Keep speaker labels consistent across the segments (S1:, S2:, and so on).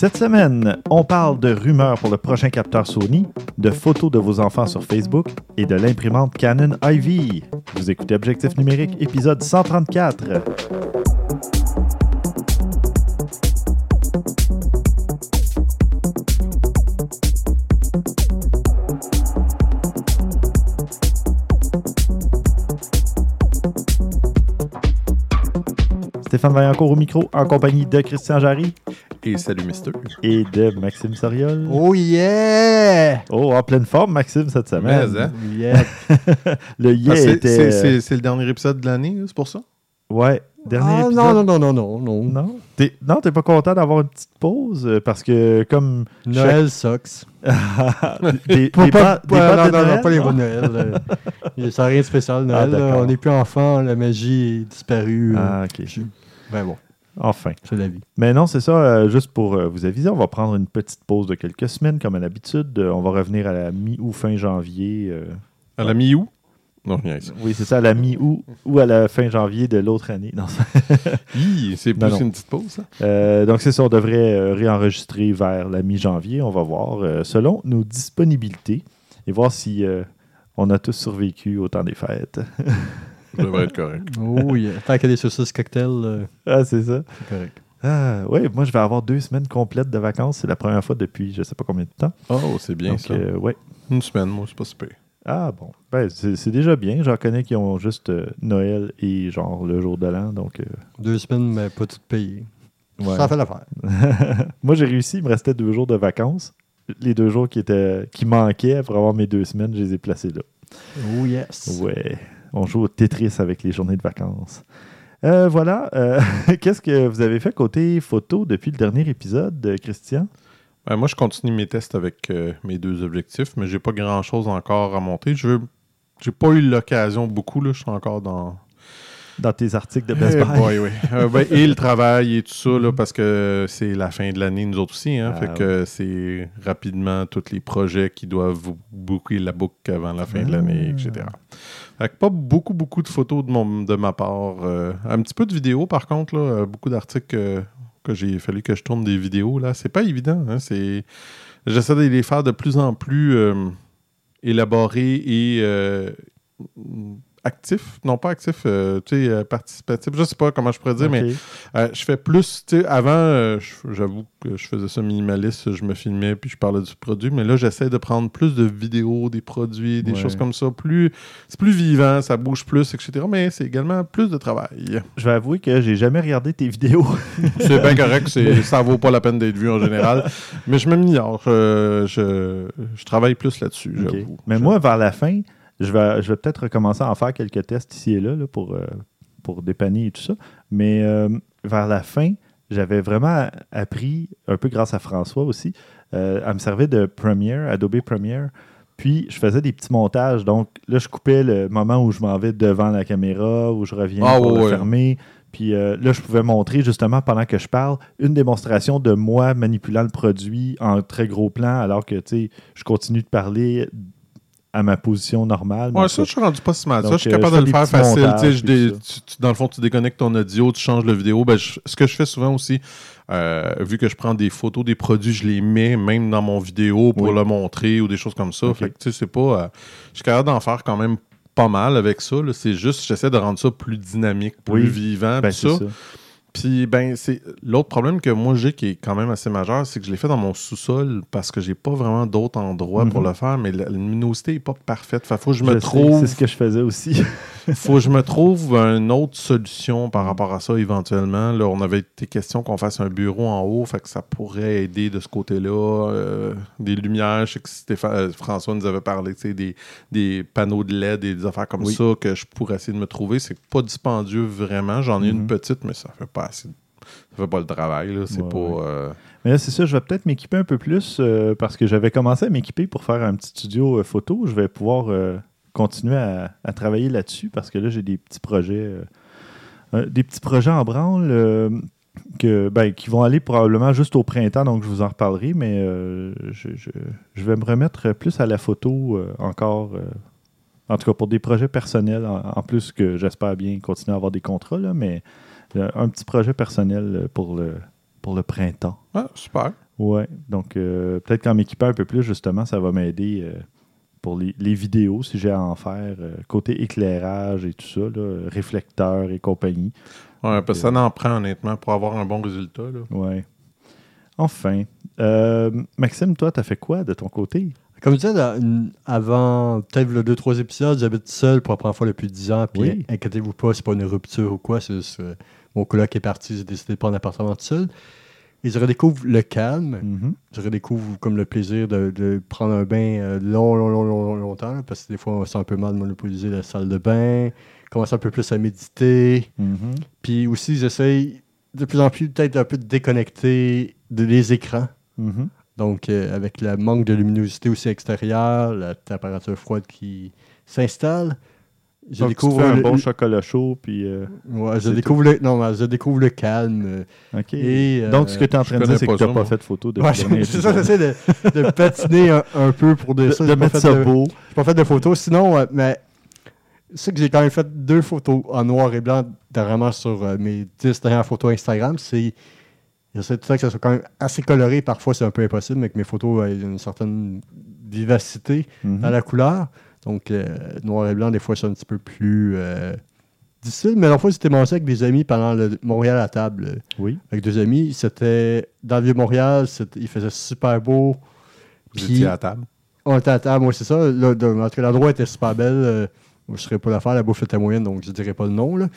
S1: Cette semaine, on parle de rumeurs pour le prochain capteur Sony, de photos de vos enfants sur Facebook et de l'imprimante Canon Ivy. Vous écoutez Objectif numérique, épisode 134. Stéphane Vaillancourt au micro, en compagnie de Christian Jarry
S2: Et salut, Mister.
S1: et de Maxime Soriol.
S3: Oh yeah!
S1: Oh, en pleine forme, Maxime, cette semaine.
S2: Mais, hein?
S3: Yeah.
S1: Le yeah
S2: Ah, c'est,
S1: était...
S2: c'est- le dernier épisode de l'année, c'est pour ça?
S1: Ouais, dernier
S3: Ah,
S1: épisode.
S3: non, non, non, non, non, non.
S1: Non? T'es, non, t'es pas content d'avoir une petite pause euh, parce que comme
S3: Noël sucks.
S1: des,
S3: Pas,
S1: des
S3: pas,
S1: des
S3: pas-
S1: battes
S3: non,
S1: de
S3: non, non,
S1: Noël,
S3: pas les bons Noël. là. Il y a rien de spécial, Noël. on n'est plus enfant, la magie est disparue. euh.
S1: Ah, ok.
S3: Je- Ben bon,
S1: Enfin.
S3: c'est la vie.
S1: Mais non, c'est ça. euh, juste pour euh, vous aviser, on va prendre une petite pause de quelques semaines, comme à l'habitude. Euh, on va revenir à la mi ou fin janvier. euh.
S2: À la mi-août? Non, rien. ça.
S1: Oui, c'est ça, à la mi-août ou à la fin janvier de l'autre année. Non, ça-
S2: Hi, c'est
S1: Non,
S2: plus
S1: non.
S2: une petite pause, ça?
S1: Euh, donc, c'est ça, on devrait euh, réenregistrer vers la mi-janvier. On va voir, euh, selon nos disponibilités, et voir si euh, on a tous survécu au temps des fêtes.
S2: Je devrais être correct.
S3: Oh yeah. Tant qu'il y a des saucisses cocktails, euh,
S1: ah, c'est ça.
S3: c'est correct.
S1: Ah, oui, moi, je vais avoir deux semaines complètes de vacances. C'est la première fois depuis je sais pas combien de temps.
S2: Oh, c'est bien
S1: Donc,
S2: ça.
S1: euh, ouais.
S2: Une semaine, moi, c'est pas super.
S1: Ah, bon. Ben, c'est c'est déjà bien. J'en connais qui ont juste euh, Noël et genre le jour de l'an. Donc, euh,
S3: Deux semaines, mais pas toutes payées.
S1: ouais.
S3: Ça fait l'affaire.
S1: moi, j'ai réussi. Il me restait deux jours de vacances. Les deux jours qui, étaient, qui manquaient pour avoir mes deux semaines, je les ai placés là.
S3: Oh yes.
S1: Ouais, on joue au Tetris avec les journées de vacances. Euh, voilà. euh, Qu'est-ce que vous avez fait côté photo depuis le dernier épisode, euh, Christian?
S2: Ben, moi, je continue mes tests avec mes deux objectifs, mais j'ai pas grand-chose encore à monter. Je. J'ai pas eu l'occasion beaucoup, là. Je suis encore dans...
S1: Dans tes articles de Best
S2: Eh
S1: Buy.
S2: boy, oui. Euh, ben, et le travail et tout ça, là, parce que c'est la fin de l'année, nous autres aussi. Hein,
S1: Ah,
S2: fait que c'est rapidement tous les projets qui doivent vous booker la boucle avant la fin de l'année,
S1: Ah.
S2: etc. Fait que pas beaucoup, beaucoup de photos de, mon, de ma part. Euh, un petit peu de vidéos, par contre, là, euh, beaucoup d'articles euh, que j'ai fallu que je tourne des vidéos. là. C'est pas évident. Hein, c'est... J'essaie de les faire de plus en plus euh, élaborés et actifs. Non, pas actifs, euh, tu sais, euh, participatifs. Je sais pas comment je pourrais dire, mais euh, je fais plus, tu sais, avant, j'avoue que je faisais ça minimaliste, je me filmais puis je parlais du produit, mais là, j'essaie de prendre plus de vidéos, des produits, des
S1: Ouais.
S2: choses comme ça. Plus, c'est plus vivant, ça bouge plus, etc. Mais c'est également plus de travail.
S1: Je vais avouer que j'ai jamais regardé tes vidéos.
S2: C'est bien correct, c'est, ça vaut pas la peine d'être vu en général. Mais je m'améliore, je, je, je travaille plus là-dessus, j'avoue.
S1: Mais moi, vers la fin, je vais, je vais peut-être recommencer à en faire quelques tests ici et là, là, pour, euh, pour dépanner et tout ça. Mais euh, vers la fin, j'avais vraiment appris, un peu grâce à François aussi, euh, à me servir de Premiere, Adobe Premiere. Puis, je faisais des petits montages. Donc, là, je coupais le moment où je m'en vais devant la caméra, où je reviens
S2: Ah,
S1: pour fermer. Puis euh, là, je pouvais montrer justement pendant que je parle une démonstration de moi manipulant le produit en très gros plan, alors que tu sais, je continue de parler à ma position normale.
S2: Ouais, ça, je suis rendu pas si mal. Ça, je suis
S1: euh,
S2: capable de le faire facile.
S1: montages,
S2: Tu sais, je
S1: puis
S2: dé-
S1: ça.
S2: tu- tu- dans le fond, tu déconnectes ton audio, tu changes le vidéo. Ben, je- ce que je fais souvent aussi, euh, vu que je prends des photos des produits, je les mets même dans mon vidéo pour
S1: Oui.
S2: le montrer ou des choses comme ça. Fait que, tu sais, c'est pas. euh, je suis capable d'en faire quand même pas mal avec ça. C'est juste, j'essaie de rendre ça plus dynamique, plus
S1: Oui.
S2: vivant,
S1: ben,
S2: tout ça.
S1: ça.
S2: Puis, ben, c'est l'autre problème que moi j'ai qui est quand même assez majeur, c'est que je l'ai fait dans mon sous-sol parce que j'ai pas vraiment d'autres endroits pour
S1: Mhm.
S2: le faire, mais la, la luminosité est pas parfaite. Fait faut que je
S1: Je
S2: me
S1: sais,
S2: trouve
S1: C'est ce que je faisais aussi.
S2: faut que je me trouve une autre solution par rapport à ça éventuellement. Là, on avait été question qu'on fasse un bureau en haut, fait que ça pourrait aider de ce côté-là. Euh, des lumières, je sais que Stéphane- euh, François nous avait parlé, tu sais, des, des panneaux de LED, des affaires comme
S1: Oui.
S2: ça que je pourrais essayer de me trouver. C'est pas dispendieux vraiment. J'en ai
S1: Mhm.
S2: une petite, mais ça fait pas assez. Ça fait pas le travail. là. C'est
S1: Ouais,
S2: pas.
S1: ouais.
S2: euh,
S1: Mais là, c'est ça, je vais peut-être m'équiper un peu plus euh, parce que j'avais commencé à m'équiper pour faire un petit studio euh, photo. Je vais pouvoir continuer à, à travailler là-dessus parce que là, j'ai des petits projets. des petits projets en branle que, ben, qui vont aller probablement juste au printemps, donc je vous en reparlerai, mais euh, je, je- je vais me remettre plus à la photo euh, encore. euh, en tout cas, pour des projets personnels, en, en plus que j'espère bien continuer à avoir des contrats, là, mais un petit projet personnel euh, pour le, pour le printemps.
S2: Ah, super.
S1: Ouais, donc euh, peut-être qu'en m'équipant un peu plus, justement, ça va m'aider euh, pour les, les vidéos, si j'ai à en faire, euh, côté éclairage et tout ça, là, réflecteur et compagnie.
S2: Ouais, parce que ça en prend honnêtement pour avoir un bon résultat. Là.
S1: Ouais. Enfin. Euh, Maxime, toi, t'as fait quoi de ton côté?
S3: Comme je disais, avant peut-être le 2-3 épisodes, j'habite seul pour la première fois depuis 10 ans. Puis
S1: Oui.
S3: inquiétez-vous pas, c'est pas une rupture ou quoi. C'est juste, euh, mon coloc est parti, j'ai décidé de prendre un appartement tout seul. Et je redécouvre le calme.
S1: Mhm.
S3: Je redécouvre comme le plaisir de, de prendre un bain euh, long, long, long, long, long- longtemps. là, parce que des fois, on sent un peu mal de monopoliser la salle de bain. Commencer un peu plus à méditer.
S1: Mhm.
S3: Puis aussi, j'essaye de plus en plus peut-être un peu de déconnecter de les écrans.
S1: Mhm.
S3: Donc, euh, avec le manque de luminosité aussi extérieure, la température froide qui s'installe, je
S1: Donc,
S3: découvre
S1: tu te fais un
S3: le,
S1: bon chocolat chaud, puis... euh,
S3: ouais, je découvre le, non, mais je découvre le calme. euh,
S1: OK.
S3: Et, euh,
S1: Donc, ce que tu es en train de dire, c'est que tu
S2: ça,
S1: pas fait de photos de
S3: Ouais, c'est ça, j'essaie de, de patiner un, un peu pour de,
S1: de,
S3: ça.
S1: de
S3: J'ai pas
S1: mettre
S3: fait
S1: ça
S3: de-
S1: beau.
S3: J'ai pas fait de photos. Sinon, euh, mais c'est que j'ai quand même fait deux photos en noir et blanc dernièrement sur euh, mes 10 dernières photos Instagram. C'est. J'essaie de ça que ça soit quand même assez coloré. Parfois, c'est un peu impossible, mais que mes photos aient une certaine vivacité
S1: Mhm.
S3: dans la couleur. Donc, euh, noir et blanc, des fois, c'est un petit peu plus euh, difficile. Mais la fois, j'étais mangé avec des amis pendant le Montréal à table.
S1: Oui.
S3: Avec deux amis. C'était dans le Vieux-Montréal. c'était- Il faisait super beau.
S2: Vous
S3: Puis-
S2: étiez à table?
S3: on était à table, moi, c'est ça. De- en tout cas, l'endroit était super belle. euh, je ne serais pas l'affaire, la bouffe était moyenne, donc je ne dirais pas le nom. Là.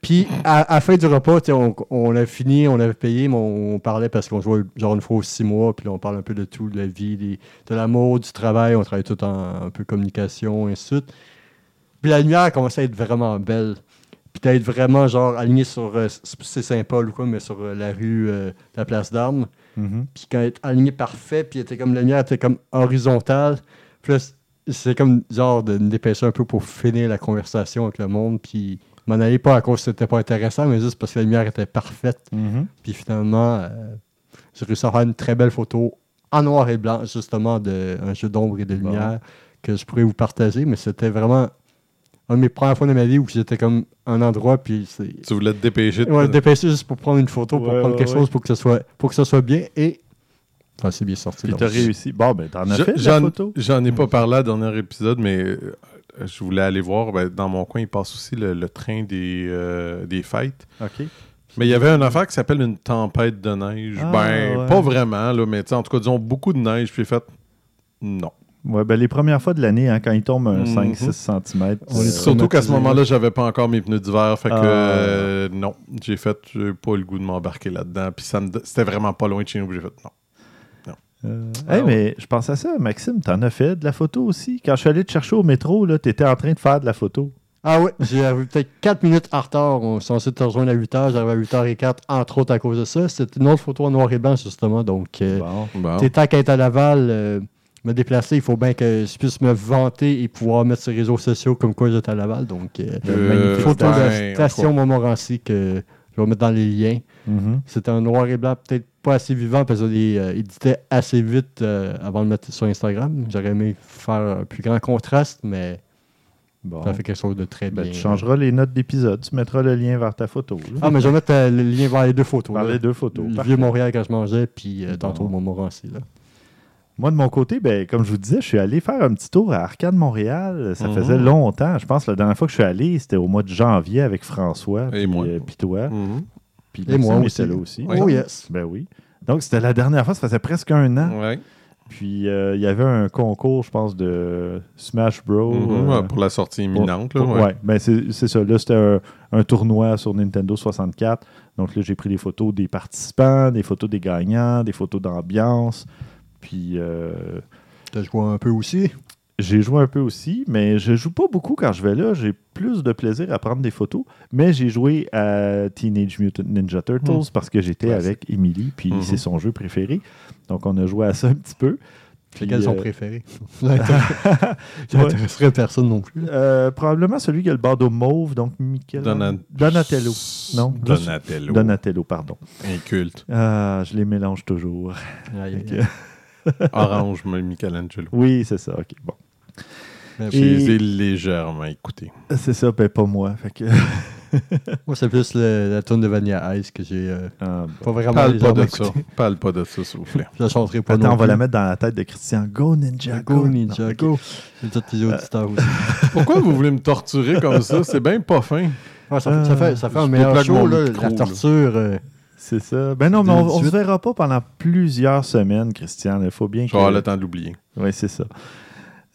S3: Puis, à, à la fin du repas, on, on a fini, on avait payé, mais on, on parlait parce qu'on jouait genre une fois aux six mois, puis là, on parle un peu de tout, de la vie, des- de l'amour, du travail. On travaille tout en un peu communication, et ainsi de suite. Puis la lumière commençait à être vraiment belle. Puis d'être vraiment, genre, aligné sur, euh, c'est Saint-Paul ou quoi, mais sur euh, la rue, euh, la place d'Armes
S1: Mhm.
S3: puis quand elle était aligné parfait, puis était comme la lumière était comme horizontale. Puis c'est comme genre de me dépêcher un peu pour finir la conversation avec le monde, puis m'en aller pas à cause que c'était pas intéressant, mais juste parce que la lumière était parfaite.
S1: Mhm.
S3: Puis finalement, euh, j'ai réussi à faire une très belle photo en noir et blanc, justement, d'un jeu d'ombre et de
S1: Bon.
S3: lumière que je pourrais vous partager, mais c'était vraiment une de mes premières fois de ma vie où j'étais comme un endroit, puis c'est
S2: Tu voulais te dépêcher de
S3: Ouais, dépêcher juste pour prendre une photo, pour prendre
S1: ouais,
S3: quelque
S1: ouais.
S3: chose pour que, ce soit, pour que ça soit bien. Et enfin, c'est bien sorti.
S1: Puis t'as réussi. Bon, ben, t'en as
S2: Je-
S1: fait de la
S2: J'en
S1: photo?
S2: j'en ai pas parlé à dernier épisode, mais euh, je voulais aller voir. ben, dans mon coin, il passe aussi le, le train des, euh, des fêtes.
S1: OK.
S2: Mais il y avait une affaire qui s'appelle une tempête de neige.
S1: Ah,
S2: ben,
S1: ouais.
S2: pas vraiment, là, mais en tout cas, disons beaucoup de neige. Puis j'ai fait, non.
S1: Ouais, ben, les premières fois de l'année, hein, quand il tombe un
S2: Mhm.
S1: 5-6 cm.
S3: On est
S2: Surtout qu'à ce moment-là, j'avais pas encore mes pneus d'hiver. Fait que
S1: Ah.
S2: euh, non, j'ai fait, j'ai pas le goût de m'embarquer là-dedans. Puis c'était vraiment pas loin de chez nous. J'ai fait, non.
S1: Euh,
S2: Ah
S1: hey,
S2: ouais.
S1: mais je pense à ça, Maxime, t'en as fait de la photo aussi. Quand je suis allé te chercher au métro, là, t'étais en train de faire de la photo.
S3: Ah oui, j'ai arrivé peut-être 4 minutes en retard. On est censé te rejoindre à 8h. J'arrive à 8h04, entre autres à cause de ça. C'était une autre photo en noir et blanc, justement. Donc, euh,
S1: Bon.
S2: Bon.
S3: t'es tant qu'à être à Laval, euh, me déplacer, il faut bien que je puisse me vanter et pouvoir mettre sur les réseaux sociaux comme quoi j'étais à Laval. Donc, euh,
S2: Euh,
S1: magnifique
S3: photo de la station Montmorency que je vais mettre dans les liens.
S1: Mhm.
S3: C'était un noir et blanc peut-être pas assez vivant parce que je l'ai euh, assez vite euh, avant de le mettre sur Instagram. J'aurais aimé faire un plus grand contraste, mais
S1: Bon.
S3: ça fait quelque chose de très
S1: Ben,
S3: bien.
S1: tu changeras les notes d'épisode. Tu mettras le lien vers ta photo. là.
S3: Ah, mais je vais mettre euh, le lien vers les deux photos.
S1: Vers
S3: là.
S1: les deux photos.
S3: Le
S1: Parfait.
S3: vieux Montréal quand je mangeais, puis euh, tantôt
S1: Bon.
S3: Montmorency. Là.
S1: Moi, de mon côté, ben, comme je vous disais, je suis allé faire un petit tour à Arcade Montréal. Ça
S2: Mhm.
S1: faisait longtemps. Je pense que la dernière fois que je suis allé, c'était au mois de janvier avec François.
S2: Et
S1: puis,
S2: moi.
S1: euh, puis toi.
S2: Mhm.
S1: Puis
S3: Et moi aussi.
S1: était là aussi.
S2: Oui.
S3: Oh yes.
S1: Ben oui. Donc, c'était la dernière fois. Ça faisait presque un an.
S2: Ouais.
S1: Puis, euh, il y avait un concours, je pense, de Smash Bros.
S2: Mhm,
S1: euh,
S2: pour la sortie imminente.
S1: Pour-
S2: là, ouais.
S1: ouais, ben c'est c'est ça. Là, c'était un, un tournoi sur Nintendo 64. Donc là, j'ai pris des photos des participants, des photos des gagnants, des photos d'ambiance. Puis euh,
S3: Tu joué un peu aussi?
S1: j'ai joué un peu aussi, mais je joue pas beaucoup quand je vais là. J'ai plus de plaisir à prendre des photos. Mais j'ai joué à Teenage Mutant Ninja Turtles
S2: Hmm.
S1: parce que j'étais avec Emily, puis
S2: Mhm.
S1: c'est son jeu préféré. Donc on a joué à ça un petit peu.
S3: Lesquels sont
S1: euh,
S3: préférés? J'intéresserait personne non plus.
S1: euh, probablement celui qui a le bandeau mauve, donc Michel...
S2: Dona-
S1: Donatello. Non,
S2: Donatello.
S1: Donatello, pardon.
S2: Inculte.
S1: Ah, je les mélange toujours.
S3: Aïe, aïe,
S1: Ok.
S2: Orange, Michelangelo.
S1: Oui, c'est ça. OK, bon.
S2: Je
S1: Et-
S2: les ai légèrement écoutés.
S1: C'est ça, ben pas moi. Fait que...
S3: Moi, c'est plus le- la tune de Vanilla Ice que j'ai euh,
S1: Ah,
S3: pas vraiment
S2: Parle pas de ça. Parle pas de ça, s'il vous plaît.
S3: Je la chanterai pas
S1: Attends, on va la mettre dans la tête de Christian. Go Ninja,
S3: Go,
S1: go!
S3: Ninja,
S1: Non, ok.
S3: go. Et tous les auditeurs aussi.
S2: Pourquoi vous voulez me torturer comme ça? C'est bien pas fin.
S3: Ouais, ça, fait, ça fait, ça fait un
S2: je
S3: meilleur show, là,
S2: micro,
S3: la
S2: là.
S3: torture. euh,
S1: C'est ça. Ben non, mais on, on se
S3: 2018.
S1: verra pas pendant plusieurs semaines, Christian. Il faut bien que...
S2: le temps de l'oublier.
S1: Oui, c'est ça.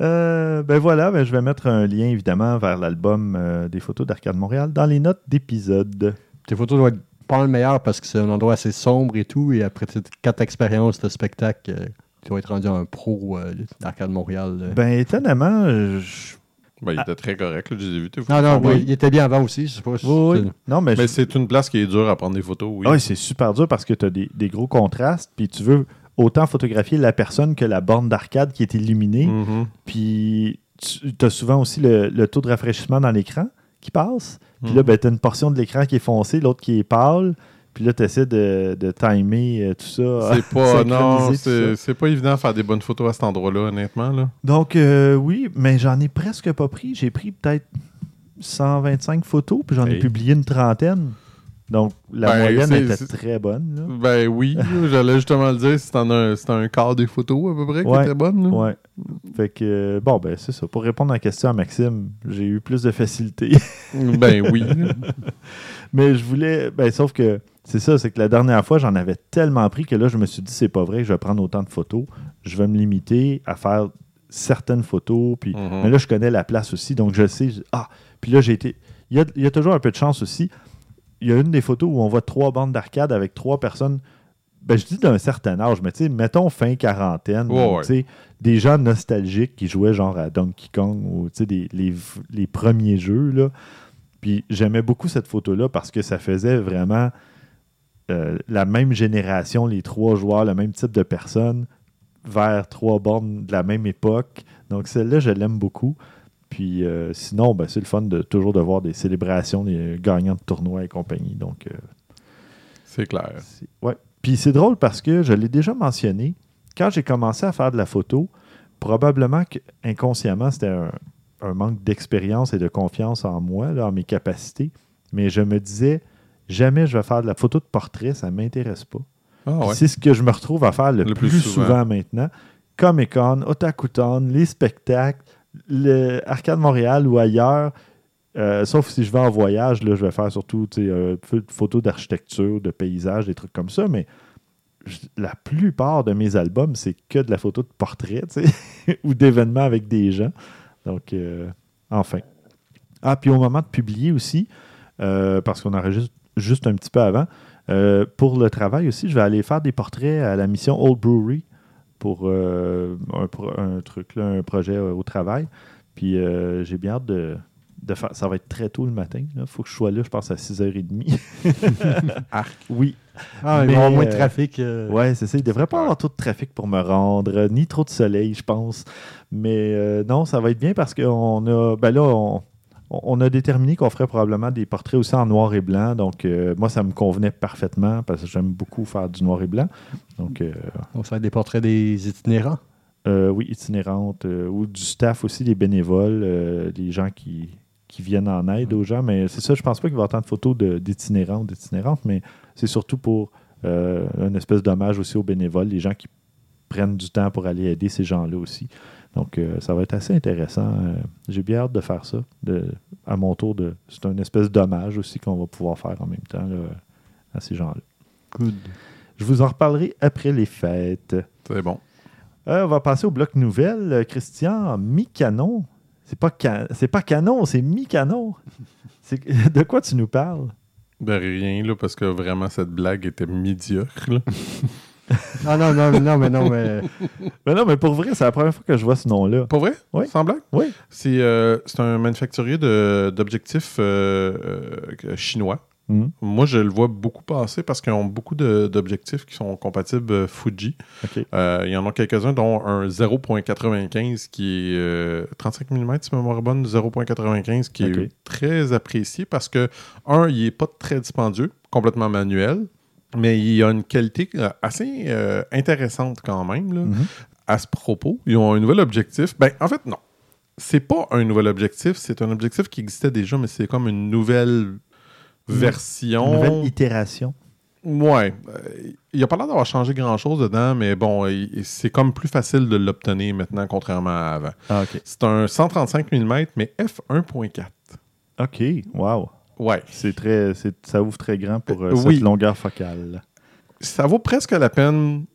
S1: Euh, ben voilà, ben je vais mettre un lien évidemment vers l'album euh, des photos d'Arcade Montréal dans les notes d'épisode.
S3: tes photos doivent être pas le meilleur parce que c'est un endroit assez sombre et tout. Et après quatre expériences de spectacle, euh, tu vas être rendu un pro euh, d'Arcade Montréal.
S1: Ben étonnamment, je-
S2: Ben, il
S1: Ah.
S2: était très correct, là, je les ai vus. tes
S3: non,
S2: photos.
S3: non, mais il était bien avant aussi. Je sais pas.
S1: Oui, oui.
S3: c'est-
S1: Non, mais,
S2: Mais
S1: je-
S2: c'est une place qui est dure à prendre des photos, oui.
S1: Oui, c'est super dur parce que tu as des, des gros contrastes, puis tu veux autant photographier la personne que la borne d'arcade qui est illuminée.
S2: Mhm.
S1: Puis tu as souvent aussi le, le taux de rafraîchissement dans l'écran qui passe. Puis
S2: Mhm.
S1: là, ben, tu as une portion de l'écran qui est foncée, l'autre qui est pâle. Puis là, tu essaies de, de timer euh, tout ça.
S2: C'est pas, non, c'est pas évident de faire des bonnes photos à cet endroit-là, honnêtement. Là.
S1: Donc, euh, oui, mais j'en ai presque pas pris. J'ai pris peut-être 125 photos, puis j'en ai publié une trentaine. Donc, la
S2: Ben,
S1: moyenne était très bonne. là.
S2: Ben oui, j'allais justement le dire, c'est un, un quart des photos à peu près qui
S1: Ouais.
S2: était bonne. là.
S1: Ouais. Fait que, euh, bon, ben, c'est ça. Pour répondre à la question à Maxime, j'ai eu plus de facilité.
S2: Ben oui.
S1: Mais je voulais. Ben, sauf que c'est ça, c'est que la dernière fois, j'en avais tellement pris que là, je me suis dit, c'est pas vrai que je vais prendre autant de photos. Je vais me limiter à faire certaines photos. Puis,
S2: Mhm.
S1: Mais là, je connais la place aussi, donc je sais. je- Ah, puis là, j'ai été. Il y a, il y a toujours un peu de chance aussi. Il y a une des photos où on voit trois bandes d'arcade avec trois personnes. Ben, je dis d'un certain âge, mais tu sais, mettons fin quarantaine. Tu sais, Des gens nostalgiques qui jouaient genre à Donkey Kong ou tu sais, des- les, v- les premiers jeux. Là. Puis j'aimais beaucoup cette photo-là parce que ça faisait vraiment euh, la même génération, les trois joueurs, le même type de personnes vers trois bornes de la même époque. Donc celle-là, je l'aime beaucoup. Puis euh, sinon, ben, c'est le fun de toujours de voir des célébrations, des gagnants de tournois et compagnie. Donc, euh,
S2: C'est clair.
S1: ouais. Puis c'est drôle parce que je l'ai déjà mentionné. Quand j'ai commencé à faire de la photo, probablement que inconsciemment, c'était un, un manque d'expérience et de confiance en moi, là, en mes capacités. Mais je me disais, jamais je vais faire de la photo de portrait, ça ne m'intéresse pas.
S2: Ah ouais.
S1: C'est ce que je me retrouve à faire le,
S2: Le
S1: plus,
S2: plus
S1: souvent.
S2: souvent.
S1: maintenant. Comic-Con, Otakuton, les spectacles, le Arcade Montréal ou ailleurs. Euh, sauf si je vais en voyage, là, je vais faire surtout de photos d'architecture, de paysages, des trucs comme ça. Mais je- la plupart de mes albums, c'est que de la photo de portrait ou d'événements avec des gens. Donc, euh, enfin. Ah, puis au moment de publier aussi, euh, parce qu'on enregistre juste un petit peu avant, euh, pour le travail aussi, je vais aller faire des portraits à la mission Old Brewery pour euh, un, truc, là, un projet euh, au travail. Puis euh, j'ai bien hâte de, de faire. Ça va être très tôt le matin. Il faut que je sois là, je pense, à 6h30. Oui.
S3: Ah, il
S1: Mais,
S3: va y avoir moins de trafic. euh,
S1: Ouais, c'est ça. Il ne devrait pas avoir trop de trafic pour me rendre, ni trop de soleil, je pense. Mais euh, non, ça va être bien parce qu'on a. Ben là, on, on a déterminé qu'on ferait probablement des portraits aussi en noir et blanc. Donc, euh, moi, ça me convenait parfaitement parce que j'aime beaucoup faire du noir et blanc. Donc, euh,
S3: Donc, ça va être des portraits des itinérants?
S1: euh, oui, itinérantes euh, ou du staff aussi, les bénévoles, les gens qui, qui viennent en aide aux gens. Mais c'est ça, je pense pas qu'il va y avoir tant de photos d'itinérants ou d'itinérantes, mais c'est surtout pour une espèce d'hommage aussi aux bénévoles, les gens qui prennent du temps pour aller aider ces gens-là aussi. Donc, euh, ça va être assez intéressant. Euh, J'ai bien hâte de faire ça. De, à mon tour, de, c'est une espèce d'hommage aussi qu'on va pouvoir faire en même temps là, à ces gens-là.
S3: Good.
S1: Je vous en reparlerai après les fêtes.
S2: C'est bon.
S1: Euh, on va passer au bloc nouvelle. Christian, mi-canon. C'est pas, pas canon, c'est mi-canon. C'est- De quoi tu nous parles?
S2: Ben rien, là, parce que vraiment, cette blague était médiocre.
S3: Ah non, non, non, mais non, mais.
S1: Mais non, mais pour vrai, c'est la première fois que je vois ce nom-là.
S2: Pas vrai?
S1: Oui.
S2: Sans blague?
S1: Oui.
S2: C'est euh, un manufacturier de- d'objectifs euh, euh, chinois.
S1: Mhm.
S2: Moi, je le vois beaucoup passer parce qu'ils ont beaucoup d'objectifs qui sont compatibles euh, Fuji. Euh, il y en a quelques-uns, dont un 0.95 qui est euh, 35 mm, si ma mémoire bonne, 0.95 qui est très apprécié parce que, un, il n'est pas très dispendieux, complètement manuel, mais il a une qualité euh, assez euh, intéressante quand même. là.
S1: Mhm.
S2: À ce propos, ils ont un nouvel objectif. Ben, en fait, non. C'est pas un nouvel objectif, c'est un objectif qui existait déjà, mais c'est comme une nouvelle version.
S1: Nouvelle itération.
S2: Ouais. Euh, il a pas l'air d'avoir changé grand-chose dedans, mais bon, c'est comme plus facile de l'obtenir maintenant, contrairement à avant.
S1: Ah.
S2: C'est un 135 mm, mais f1.4.
S1: OK, wow.
S2: Ouais.
S1: C'est très, c'est- ça ouvre très grand pour euh,
S2: Euh, oui.
S1: cette longueur focale.
S2: Ça vaut presque la peine.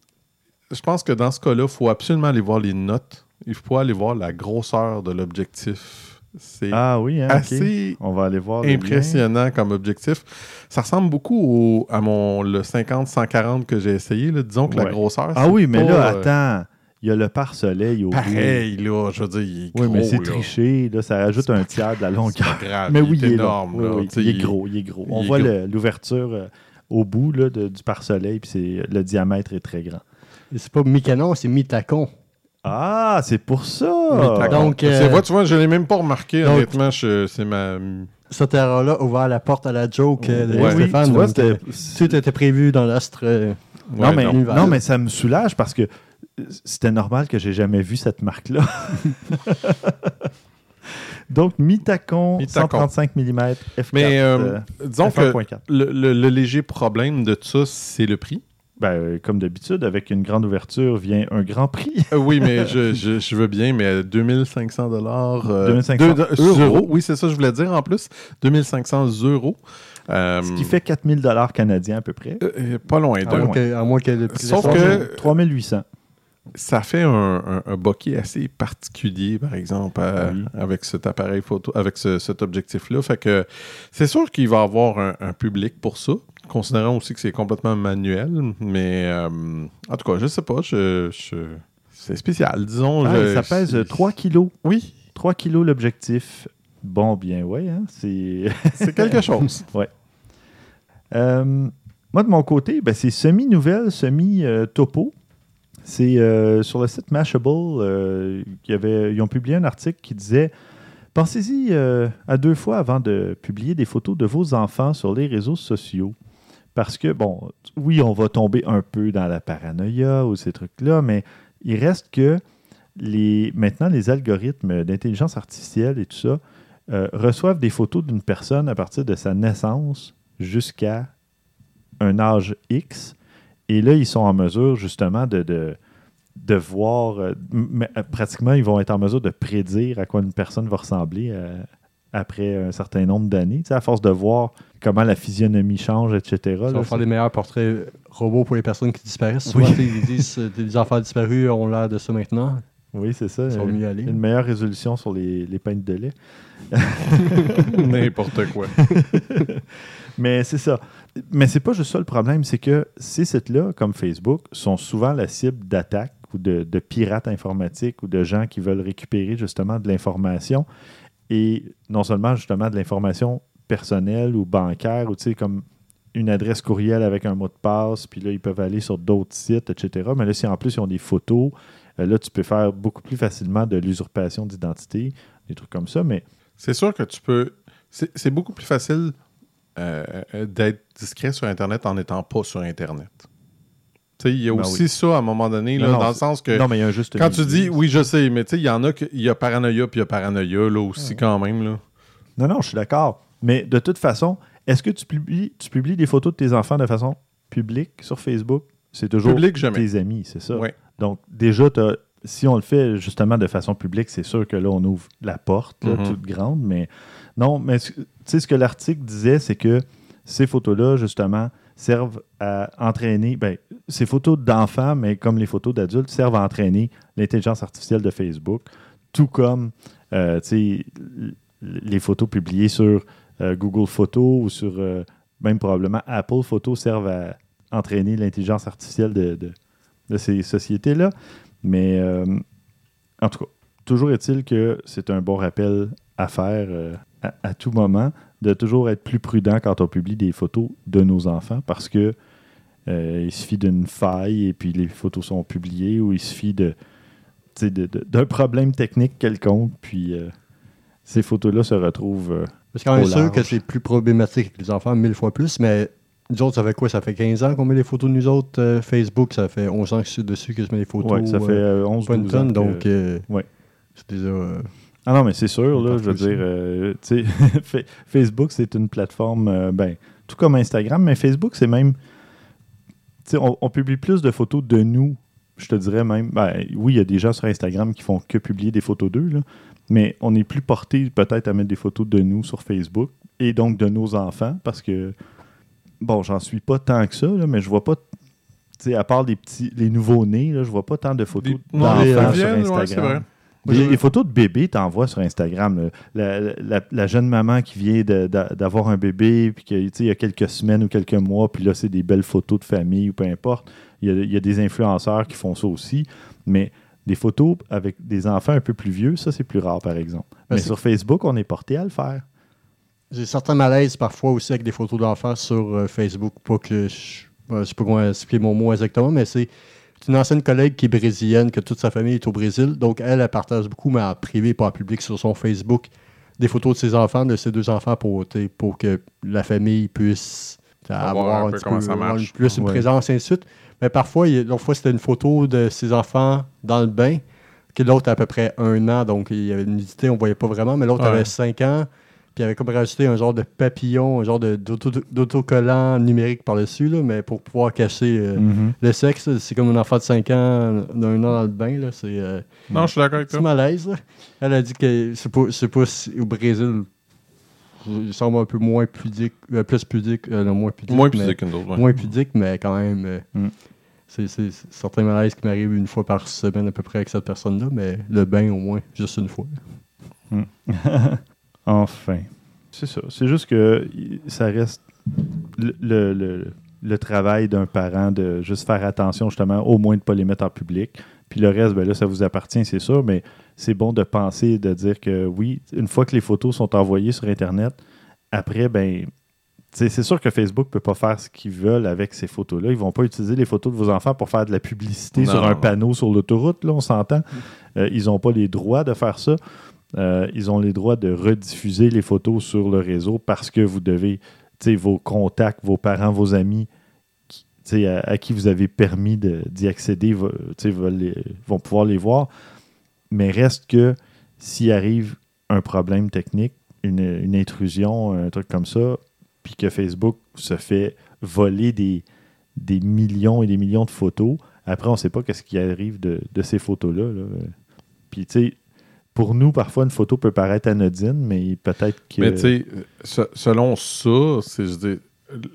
S2: Je pense que dans ce cas-là, il faut absolument aller voir les notes. Il faut aller voir la grosseur de l'objectif. C'est
S1: Ah oui, hein,
S2: assez
S1: On va aller voir. le lien.
S2: impressionnant comme objectif. Ça ressemble beaucoup au- à mon le 50-140 que j'ai essayé. là. Disons que la grosseur.
S1: Ah
S2: c'est
S1: oui, mais
S2: pas,
S1: là,
S2: euh,
S1: attends. Il y a le pare-soleil au bout.
S2: Pareil, là, je veux dire, il est
S1: Oui,
S2: gros.
S1: mais c'est
S2: là.
S1: triché. Là, ça rajoute un tiers de la
S2: C'est
S1: longueur.
S2: pas grave.
S1: Mais oui,
S2: il est énorme.
S1: là.
S2: là.
S1: Oui, oui, il est gros, il est gros. On
S2: est
S1: voit
S2: gros.
S1: le- l'ouverture euh, au bout là, de- du pare-soleil, puis c'est- le diamètre est très grand.
S3: C'est pas mi-canon, c'est mi-tacon.
S1: Ah, c'est pour ça!
S3: Donc,
S2: Tu
S3: euh,
S2: sais, vois, tu vois, je l'ai même pas remarqué,
S3: donc-
S2: honnêtement. je- C'est ma.
S3: Cette erreur-là a ouvert la porte à la joke euh, de
S2: Ouais.
S3: Stéphane.
S1: tu vois,
S3: donc,
S1: c'était-
S3: euh, tout était prévu dans l'astre. euh,
S1: non,
S2: Ouais,
S1: mais,
S2: non.
S3: non.
S1: non, mais ça me soulage parce que c'était normal que j'ai jamais vu cette marque-là. Donc, Mitacon,
S2: Mitacon.
S1: 135 mm, F4.
S2: Mais euh,
S1: euh,
S2: disons que
S1: F1.4.
S2: le, le- le léger problème de tout ça, c'est le prix.
S1: Ben, euh, comme d'habitude, avec une grande ouverture vient un grand prix.
S2: Euh, oui, mais je, je- je veux bien, mais 2500 dollars.
S1: 2500 euros.
S2: Oui, c'est ça, je voulais dire en plus. 2500 euros. Euh,
S1: Ce qui fait 4000 dollars canadiens à peu près.
S2: euh, euh, pas loin
S3: à,
S2: de.
S3: moins que, à moins que le prix
S2: Sauf que-
S1: 3800.
S2: Ça fait un, un, un bokeh assez particulier, par exemple,
S1: Oui.
S2: avec cet appareil photo, avec ce- cet objectif-là. Fait que c'est sûr qu'il va y avoir un, un public pour ça, considérant aussi que c'est complètement manuel. Mais euh, en tout cas, je sais pas, je, je- c'est spécial, disons.
S1: Ah,
S2: je-
S1: ça pèse
S2: c'est-
S1: 3 kilos.
S2: Oui,
S1: 3 kilos l'objectif. Bon, bien, ouais, hein, c'est...
S2: c'est quelque chose.
S1: Euh, moi, de mon côté, ben, c'est semi-nouvelle, semi-topo. C'est euh, sur le site Mashable, euh, y avait- ils ont publié un article qui disait Pensez-y euh, à deux fois avant de publier des photos de vos enfants sur les réseaux sociaux. Parce que, bon, oui, on va tomber un peu dans la paranoïa ou ces trucs-là, mais il reste que les, maintenant, les algorithmes d'intelligence artificielle et tout ça euh, reçoivent des photos d'une personne à partir de sa naissance jusqu'à un âge X. Et là, ils sont en mesure justement de, de, de voir, euh, m- pratiquement, ils vont être en mesure de prédire à quoi une personne va ressembler euh, après un certain nombre d'années. Tu sais, à force de voir comment la physionomie change, etc. Là,
S3: va faire des meilleurs portraits robots pour les personnes qui disparaissent. Souvent,
S1: Oui.
S3: ils disent euh, les enfants disparus ont l'air de ça maintenant.
S1: Oui, c'est ça. Euh,
S3: mieux aller.
S1: Une meilleure résolution sur les, les peintes de lait.
S2: N'importe quoi.
S1: Mais c'est ça. Mais c'est pas juste ça le problème, c'est que ces sites-là, comme Facebook, sont souvent la cible d'attaques ou de, de pirates informatiques ou de gens qui veulent récupérer justement de l'information. Et non seulement justement de l'information personnelle ou bancaire, ou tu sais, comme une adresse courriel avec un mot de passe, puis là, ils peuvent aller sur d'autres sites, etc. Mais là, si en plus ils ont des photos, euh, là, tu peux faire beaucoup plus facilement de l'usurpation d'identité, des trucs comme ça. Mais
S2: C'est sûr que tu peux. C'est c'est beaucoup plus facile euh, euh, d'être discret sur Internet en n'étant pas sur Internet. Il y a
S1: Ben
S2: aussi
S1: oui.
S2: ça à un moment donné, là,
S1: non,
S2: dans le sens que
S1: non, mais il y a un juste
S2: quand tu dis oui, je sais, mais tu sais, il y en a qui il y a paranoïa puis il y a paranoïa là aussi quand même là.
S1: Non, non, je suis d'accord. Mais de toute façon, est-ce que tu publies, tu publies des photos de tes enfants de façon publique sur Facebook? C'est toujours
S2: Public, jamais.
S1: tes amis, c'est ça. Donc, déjà, si on le fait justement de façon publique, c'est sûr que là, on ouvre la porte, là,
S2: Mhm.
S1: toute grande. Mais non, mais tu sais, ce que l'article disait, c'est que ces photos-là, justement, servent à entraîner, ben, ces photos d'enfants, mais comme les photos d'adultes, servent à entraîner l'intelligence artificielle de Facebook, tout comme, euh, les photos publiées sur euh, Google Photos ou sur, euh, même probablement Apple Photos servent à entraîner l'intelligence artificielle de, ces sociétés-là. Mais en tout cas, toujours est-il que c'est un bon rappel à faire à, à tout moment, de toujours être plus prudent quand on publie des photos de nos enfants parce que euh, il suffit d'une faille et puis les photos sont publiées ou il suffit de, d'un problème technique quelconque, puis euh, ces photos-là se retrouvent. euh,
S3: Parce qu'on est
S1: Au
S3: sûr que c'est plus problématique avec les enfants, mille fois plus, mais nous autres, ça fait quoi? Ça fait 15 ans qu'on met les photos de nous autres. euh, Facebook, ça fait 11 ans que je suis dessus que je mets les photos.
S1: ouais, ça fait
S3: euh,
S1: euh, 11
S3: pas une
S1: 12 ans que-
S3: donc
S1: ouais.
S3: c'est déjà...
S1: Ah non, mais c'est sûr, là, je veux dire, euh, Facebook, c'est une plateforme, euh, ben, tout comme Instagram, mais Facebook, c'est même, tu sais, on, on publie plus de photos de nous, je te dirais même, ben, oui, il y a des gens sur Instagram qui font que publier des photos d'eux, là, mais on est plus porté peut-être à mettre des photos de nous sur Facebook et donc de nos enfants, parce que, bon, j'en suis pas tant que ça, là, mais je vois pas, à part les petits, les nouveaux-nés, je vois pas tant de photos d'enfants sur
S2: ouais,
S1: Les, photos de bébé, t'envoies sur Instagram. La, la- la jeune maman qui vient d'avoir un bébé, puis il y a quelques semaines ou quelques mois, puis là, c'est des belles photos de famille ou peu importe. Il y a, il y a des influenceurs qui font ça aussi. Mais des photos avec des enfants un peu plus vieux, ça, c'est plus rare, par exemple.
S3: Ben,
S1: Mais sur Facebook, on est porté à le faire.
S3: J'ai certains malaises parfois aussi avec des photos d'enfants sur euh, Facebook. Pas que je ne sais pas comment expliquer mon mot exactement, mais c'est une ancienne collègue qui est brésilienne, que toute sa famille est au Brésil. Donc, elle, elle partage beaucoup, mais en privé, pas en public, sur son Facebook, des photos de ses enfants, de ses deux enfants, pour, pour que la famille puisse
S2: Avoir un
S3: un
S2: peu
S3: petit
S2: comment
S3: peu-
S2: ça
S3: avoir
S2: marche.
S3: une- plus une
S1: Ouais.
S3: présence, et ainsi de suite. Mais parfois, il y a- l'autre fois, c'était une photo de ses enfants dans le bain, que l'autre a à peu près un an, donc il y avait une nudité, on ne voyait pas vraiment, mais l'autre
S2: Ouais.
S3: avait cinq ans, puis il avait comme rajouté un genre de papillon, un genre d'autocollant numérique par-dessus, là, mais pour pouvoir cacher euh,
S1: Mhm.
S3: le sexe. C'est comme un enfant de 5 ans, d'un an dans le bain. là, C'est euh,
S2: Non, je suis d'accord avec
S3: c'est malaise. là. Elle a dit que c'est pas, c'est pas si- au Brésil, il semble un peu moins pudique, euh, plus pudique, euh, non, moins pudique.
S2: Moins
S3: mais-
S2: pudique qu'une autre. ouais.
S3: Moins pudique, mais quand même. euh,
S1: Mm.
S3: c'est, certains malaises qui m'arrivent une fois par semaine à peu près avec cette personne-là, mais le bain au moins, juste une fois.
S1: Enfin. C'est ça. C'est juste que ça reste le, le- le- le travail d'un parent de juste faire attention, justement, au moins de ne pas les mettre en public. Puis le reste, ben là, ça vous appartient, c'est sûr, mais c'est bon de penser, de dire que oui, une fois que les photos sont envoyées sur Internet, après, ben. tu sais, C'est sûr que Facebook ne peut pas faire ce qu'ils veulent avec ces photos-là. Ils ne vont pas utiliser les photos de vos enfants pour faire de la publicité
S2: Non,
S1: sur un
S2: non.
S1: panneau sur l'autoroute, là, on s'entend. Euh, ils n'ont pas les droits de faire ça. Euh, ils ont les droits de rediffuser les photos sur le réseau parce que vous devez, vos contacts, vos parents, vos amis, à, à qui vous avez permis d'y accéder, les- vont pouvoir les voir. Mais reste que s'il arrive un problème technique, une, une intrusion, un truc comme ça, puis que Facebook se fait voler des, des millions et des millions de photos, après, on ne sait pas qu'est-ce qui arrive de, de ces photos-là. là. Puis, tu sais, pour nous, parfois, une photo peut paraître anodine, mais peut-être que.
S2: Mais tu sais, se- selon ça, c'est je dis,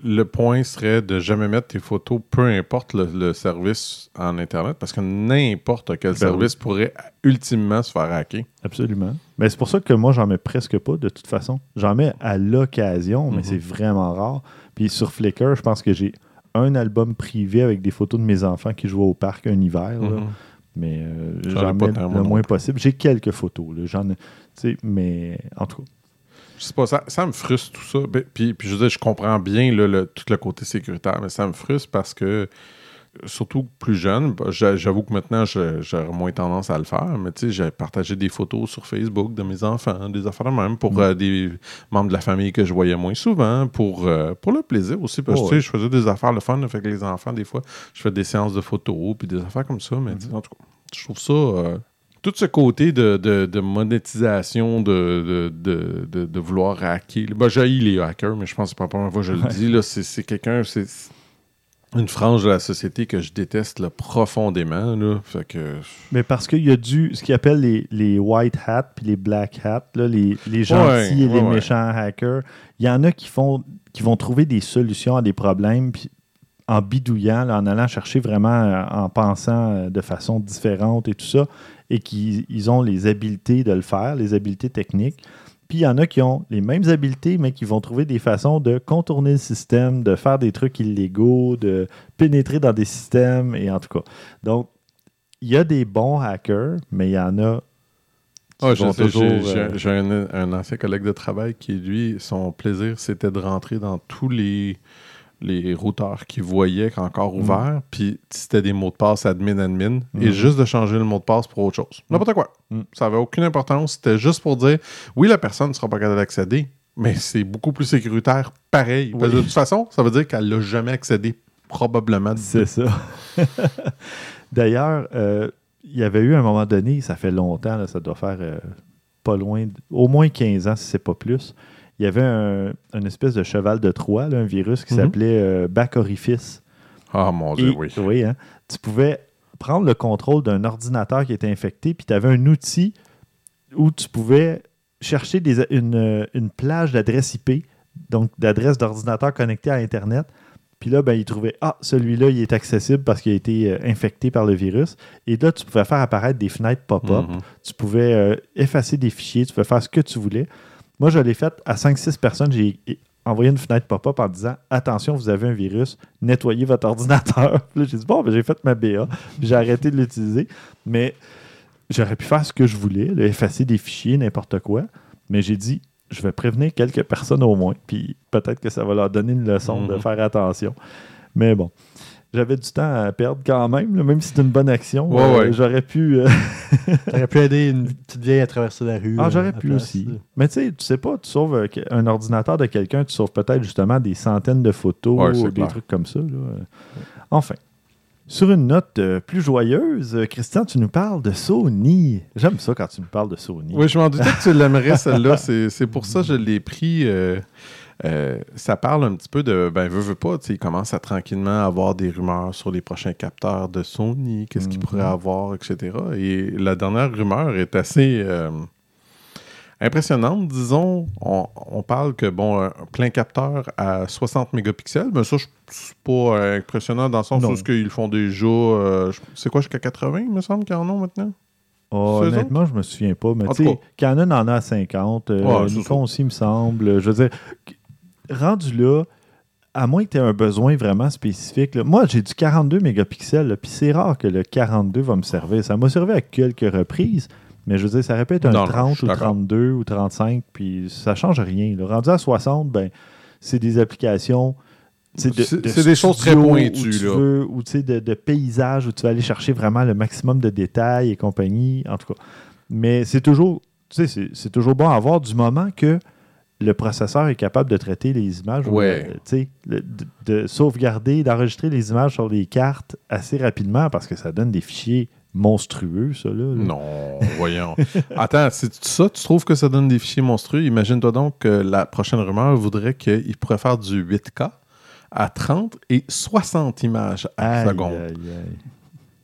S2: le point serait de jamais mettre tes photos, peu importe le, le service en Internet, parce que n'importe quel
S1: Ben
S2: service pourrait ultimement se faire hacker.
S1: Absolument. Mais c'est pour ça que moi, j'en mets presque pas de toute façon. J'en mets à l'occasion, mais
S2: Mhm.
S1: c'est vraiment rare. Puis sur Flickr, je pense que j'ai un album privé avec des photos de mes enfants qui jouent au parc un hiver. là.
S2: Mhm.
S1: Mais euh,
S2: J'en ai
S1: j'en
S2: pas
S1: mets le moins possible. J'ai quelques photos. Là. J'en mais en tout cas.
S2: Je sais pas, ça, ça me frustre tout ça. Ben, Puis, puis je veux dire, je comprends bien là, le- tout le côté sécuritaire, mais ça me frustre parce que, surtout plus jeune, bah, j'a- j'avoue que maintenant, j'aurais moins tendance à le faire, mais tu sais, j'ai partagé des photos sur Facebook de mes enfants, des affaires de même, pour
S1: Mm.
S2: euh, des membres de la famille que je voyais moins souvent, pour, euh, pour le plaisir aussi, parce que
S1: Oh,
S2: tu sais,
S1: ouais.
S2: je faisais des affaires le fun, que les enfants, des fois, je fais des séances de photos, puis des affaires comme ça, mais
S1: Mm-hmm.
S2: en tout cas, je trouve ça... euh, tout ce côté de, de- de monétisation, de, de, vouloir hacker. Ben, j'ai les hackers, mais je pense que c'est pas la première fois que je le dis. là. C'est, quelqu'un, c'est une frange de la société que je déteste là, profondément. Là. Fait que,
S1: Mais parce qu'il y a du, ce qu'ils appellent les, les white hats puis les black hats, là, les, les gentils
S2: Ouais,
S1: et les
S2: ouais,
S1: méchants hackers, il y en a qui font qui vont trouver des solutions à des problèmes en bidouillant, là, en allant chercher vraiment, euh, en pensant euh, de façon différente et tout ça, et qui ils ont les habiletés de le faire, les habiletés techniques. Puis il y en a qui ont les mêmes habiletés, mais qui vont trouver des façons de contourner le système, de faire des trucs illégaux, de pénétrer dans des systèmes, et en tout cas. Donc, il y a des bons hackers, mais il y en a
S2: Ah, j'ai,
S1: euh,
S2: un, un ancien collègue de travail qui, lui, son plaisir, c'était de rentrer dans tous les, les routeurs qu'il voyait encore
S1: Mm.
S2: ouverts, puis c'était des mots de passe admin-admin, et
S1: Mhm.
S2: juste de changer le mot de passe pour autre chose. N'importe quoi.
S1: Mm.
S2: Ça avait aucune importance. C'était juste pour dire, oui, la personne ne sera pas capable d'accéder, mais c'est beaucoup plus sécuritaire pareil. Parce que
S1: Oui.
S2: de toute façon, ça veut dire qu'elle l'a jamais accédé, probablement.
S1: C'est ça. D'ailleurs, euh, il y avait eu un moment donné, ça fait longtemps, là, ça doit faire euh, pas loin, au moins 15 ans, si c'est pas plus. Il y avait un, une espèce de cheval de Troie, là, un virus qui
S2: Mhm.
S1: s'appelait euh, orifice.
S2: Ah, mon Dieu,
S1: Et-
S2: oui.
S1: hein. Tu pouvais prendre le contrôle d'un ordinateur qui était infecté, puis tu avais un outil où tu pouvais chercher des- une, une plage d'adresse IP, donc d'adresse d'ordinateur connecté à Internet. Puis là, ben, il trouvait Ah, celui-là, il est accessible parce qu'il a été euh, infecté par le virus. Et là, tu pouvais faire apparaître des fenêtres pop-up.
S2: Mhm.
S1: Tu pouvais euh, effacer des fichiers, tu pouvais faire ce que tu voulais. Moi, je l'ai fait à 5-6 personnes. J'ai envoyé une fenêtre pop-up en disant Attention, vous avez un virus, nettoyez votre ordinateur. Là, j'ai dit Bon, ben, j'ai fait ma BA, j'ai arrêté de l'utiliser. Mais j'aurais pu faire ce que je voulais, là, effacer des fichiers, n'importe quoi. Mais j'ai dit Je vais prévenir quelques personnes au moins, puis peut-être que ça va leur donner une leçon de
S2: Mhm.
S1: faire attention. Mais bon. J'avais du temps à perdre quand même, là, même si c'est une bonne action.
S2: Ouais,
S1: euh,
S2: ouais.
S1: J'aurais pu euh,
S3: T'aurais pu aider une petite vieille à traverser la rue.
S1: ah,
S3: euh,
S1: j'aurais pu
S3: place.
S1: aussi. Mais tu sais, tu sais pas, tu sauves euh, un ordinateur de quelqu'un, tu sauves peut-être justement des centaines de photos
S2: Ouais,
S1: ou des
S2: clair.
S1: trucs comme ça. là. Euh, Enfin. Sur une note euh, plus joyeuse, euh, Christian, tu nous parles de Sony. J'aime ça quand tu me parles de Sony.
S2: Oui, je m'en doutais que tu l'aimerais, celle-là. C'est c'est pour ça que je l'ai pris. euh, euh, ça parle un petit peu de. Ben, veux, veux pas. tu sais, Il commence à tranquillement avoir des rumeurs sur les prochains capteurs de Sony, qu'est-ce qu'il
S1: Mhm.
S2: pourrait avoir, etc. Et la dernière rumeur est assez euh, impressionnante, disons. On, on parle que, bon, un plein capteur à 60 mégapixels, mais ça, je- c'est pas impressionnant dans le sens où qu'ils font déjà. euh, c'est quoi, jusqu'à 80, il me semble, qu'ils en ont maintenant?
S1: Oh,
S2: eux
S1: honnêtement, je me souviens pas. Mais tu sais, Canon en a à 50. euh,
S2: Ouais,
S1: Nikon aussi, me semble. Je veux dire, rendu là, à moins que tu aies un besoin vraiment spécifique. là, moi, j'ai du 42 mégapixels, puis c'est rare que le 42 va me servir. Ça m'a servi à quelques reprises, mais je veux dire, ça répète un
S2: Non, non, je
S1: 30
S2: suis
S1: ou
S2: d'accord.
S1: 32 ou 35, puis ça change rien. là. Rendu à 60, ben, c'est des applications. de-
S2: C'est-
S1: de
S2: c'est des choses très pointues,
S1: où tu
S2: là.
S1: veux, ou tu sais, de, de paysages où tu vas aller chercher vraiment le maximum de détails et compagnie, en tout cas. Mais c'est toujours, tu sais, c'est- c'est toujours bon à avoir du moment que le processeur est capable de traiter les images, ou,
S2: Ouais.
S1: euh, tu sais, le- de, de sauvegarder, d'enregistrer les images sur les cartes assez rapidement parce que ça donne des fichiers monstrueux, ça. Là, là.
S2: Non, voyons. Attends, c'est ça, tu trouves que ça donne des fichiers monstrueux? Imagine-toi donc que la prochaine rumeur voudrait qu'il pourrait faire du 8K à 30 et 60 images à
S1: Aïe,
S2: seconde.
S1: aïe, aïe.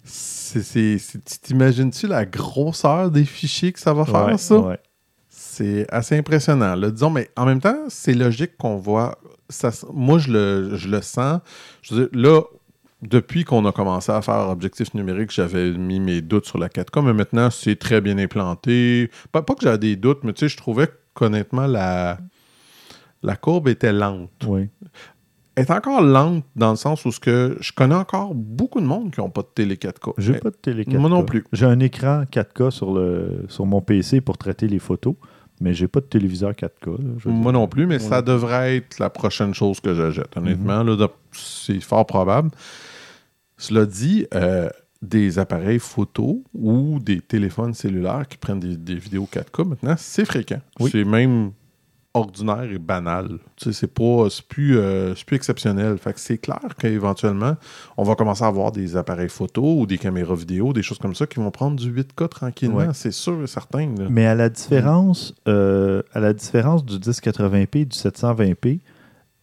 S2: C'est, c'est- c'est- tu t'imagines-tu la grosseur des fichiers que ça va faire,
S1: Ouais,
S2: ça?
S1: ouais.
S2: C'est assez impressionnant. là. Disons, mais en même temps, c'est logique qu'on voit. Ça, moi, je le, je le sens. Je veux dire, là, depuis qu'on a commencé à faire objectif numérique, j'avais mis mes doutes sur la 4K, mais maintenant, c'est très bien implanté. Pas, pas que j'avais des doutes, mais tu sais, je trouvais qu'honnêtement, la, la courbe était lente.
S1: Oui.
S2: Elle est encore lente dans le sens où ce que je connais encore beaucoup de monde qui n'ont pas de télé 4K.
S1: J'ai pas de télé 4K.
S2: Moi non plus.
S1: J'ai un écran 4K sur, le, sur mon PC pour traiter les photos, mais j'ai pas de téléviseur 4K. là, je veux
S2: Moi non plus, mais ça devrait être la prochaine chose que j'achète. Honnêtement, là, de- c'est fort probable. Cela dit, euh, des appareils photo ou des téléphones cellulaires qui prennent des, des vidéos 4K, maintenant, c'est fréquent.
S1: Oui.
S2: C'est même ordinaire et banal. C'est pas, plus, euh, plus exceptionnel. Fait que c'est clair qu'éventuellement, on va commencer à avoir des appareils photo ou des caméras vidéo, des choses comme ça qui vont prendre du 8K tranquillement.
S1: Ouais.
S2: C'est sûr et certain. là.
S1: Mais à la différence, euh, à la différence du 1080p et du 720p,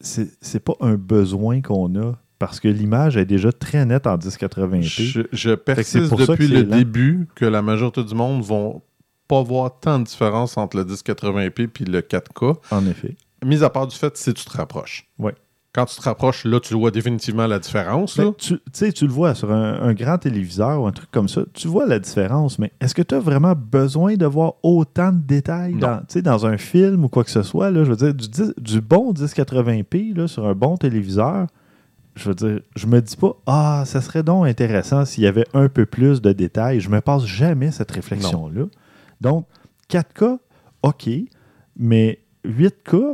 S1: c'est pas un besoin qu'on a parce que l'image est déjà très nette en 1080p.
S2: Je, je persiste depuis le
S1: lent.
S2: début que la majorité du monde vont pas voir tant de différence entre le 1080p puis le 4K,
S1: En effet.
S2: mis à part du fait si tu te rapproches.
S1: Ouais.
S2: Quand tu te rapproches, là, tu vois définitivement la différence. là.
S1: Tu sais, tu le vois sur un, un grand téléviseur ou un truc comme ça, tu vois la différence, mais est-ce que tu as vraiment besoin de voir autant de détails dans, un film ou quoi que ce soit? Là, je veux dire, du, 10 du bon 1080p là, sur un bon téléviseur, je veux dire, je me dis pas, ah, ça serait donc intéressant s'il y avait un peu plus de détails. Je me passe jamais cette réflexion-là. Donc, 4K, OK, mais 8K,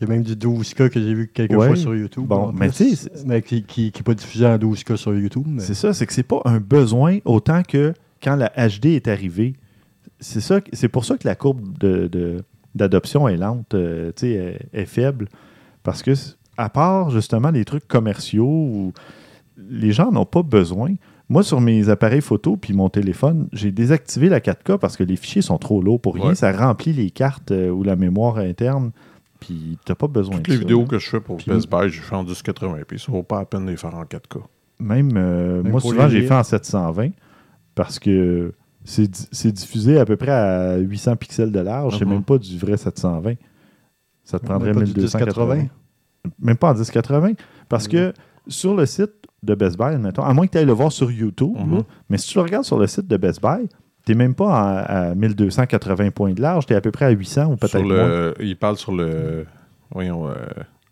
S3: Il y a même du 12K que j'ai vu quelques
S1: Ouais.
S3: fois sur YouTube.
S1: Bon, mais tu sais,
S3: Mais qui n'est qui, qui est pas diffusé en 12K sur YouTube. mais-
S1: C'est ça, c'est que c'est pas un besoin autant que quand la HD est arrivée. C'est ça, que- c'est pour ça que la courbe de, de- d'adoption est lente, euh, tu sais, est, est faible. Parce que, à part justement les trucs commerciaux où les gens n'ont pas besoin, moi, sur mes appareils photo puis mon téléphone, j'ai désactivé la 4K parce que les fichiers sont trop lourds pour rien.
S2: Ouais.
S1: Ça remplit les cartes euh, ou la mémoire interne. Puis t'as pas besoin
S2: Toutes
S1: de
S2: les
S1: ça,
S2: vidéos
S1: là.
S2: que je fais pour
S1: Puis-
S2: Best Buy, je fais en 1080p. Ça vaut pas la peine de les faire en 4K.
S1: Même, euh,
S3: Même
S1: moi, souvent, j'ai fait en 720 parce que c'est di- c'est diffusé à peu près à 800 pixels de large. C'est
S2: Mhm.
S1: même pas du vrai 720. Ça te
S3: Même
S1: prendrait
S3: pas du
S1: 1280.
S3: 1080.
S1: Même pas en 1080. Parce que sur le site de Best Buy, admettons, à moins que tu ailles le voir sur YouTube,
S2: Mhm.
S1: là, mais si tu le regardes sur le site de Best Buy, tu même pas à, à 1280 points de large, tu es à peu près à 800 ou peut-être moins.
S2: il parle sur le, voyons, euh,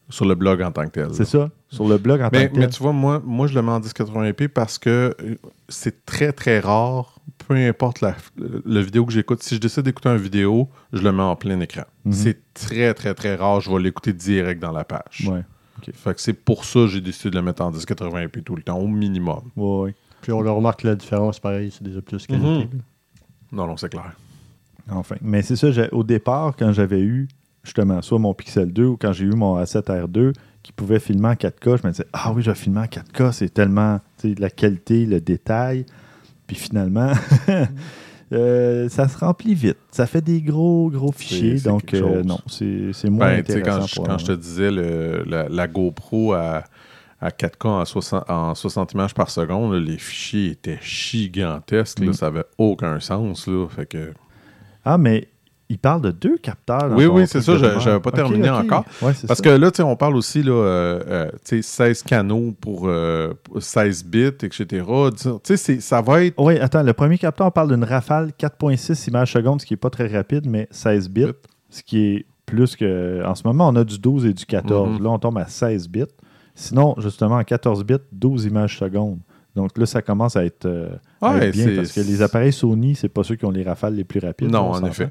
S2: sur le blog en tant que tel.
S1: C'est ça, sur le blog en
S2: Mais,
S1: tant que
S2: mais
S1: tel.
S2: tu vois, moi, moi, je le mets en 1080p parce que euh, c'est très, très rare, peu importe la, le vidéo que j'écoute. Si je décide d'écouter une vidéo, je le mets en plein écran.
S1: Mhm.
S2: C'est très, très, très rare. Je vais l'écouter direct dans la page.
S1: Ouais,
S2: Fait que c'est pour ça que j'ai décidé de le mettre en 1080p tout le temps, au minimum.
S1: ouais.
S3: Puis on le remarque la différence, pareil, c'est déjà plus qualité.
S2: Mhm. Non, non, c'est clair.
S1: Enfin. Mais c'est ça, j'ai- au départ, quand j'avais eu justement soit mon Pixel 2 ou quand j'ai eu mon A7R2 qui pouvait filmer en 4K, je me disais Ah oui, je vais filmer en 4K, c'est tellement tu sais, la qualité, le détail. Puis finalement, euh, ça se remplit vite. Ça fait des gros, gros fichiers. Donc, euh, non, c'est c'est moins
S2: Ben,
S1: intéressant.
S2: quand, je, quand je te disais le- la, la GoPro à, à 4K en 60, en 60 images par seconde, là, les fichiers étaient gigantesques. là,
S1: Mm.
S2: ça avait aucun sens. Là, fait que...
S1: Ah, mais il parle de deux capteurs. dans
S2: Oui, oui, c'est ça, je- j'avais pas terminé encore.
S1: Ouais,
S2: Parce
S1: ça.
S2: que là, tu sais, on parle aussi là, euh, euh, tu sais, 16 canaux pour, euh, pour 16 bits, etc. Tu sais, c'est- ça va être.
S1: Oui, attends, le premier capteur, on parle d'une rafale 4.6 images secondes, ce qui n'est pas très rapide, mais 16 bits, ce qui est plus que. En ce moment, on a du 12 et du 14.
S2: Mhm.
S1: Là, on tombe à 16 bits. Sinon, justement, en 14 bits, 12 images secondes. Donc là, ça commence à être, euh, à être bien parce que les appareils Sony, c'est pas ceux qui ont les rafales les plus rapides.
S2: Non,
S1: on
S2: en effet.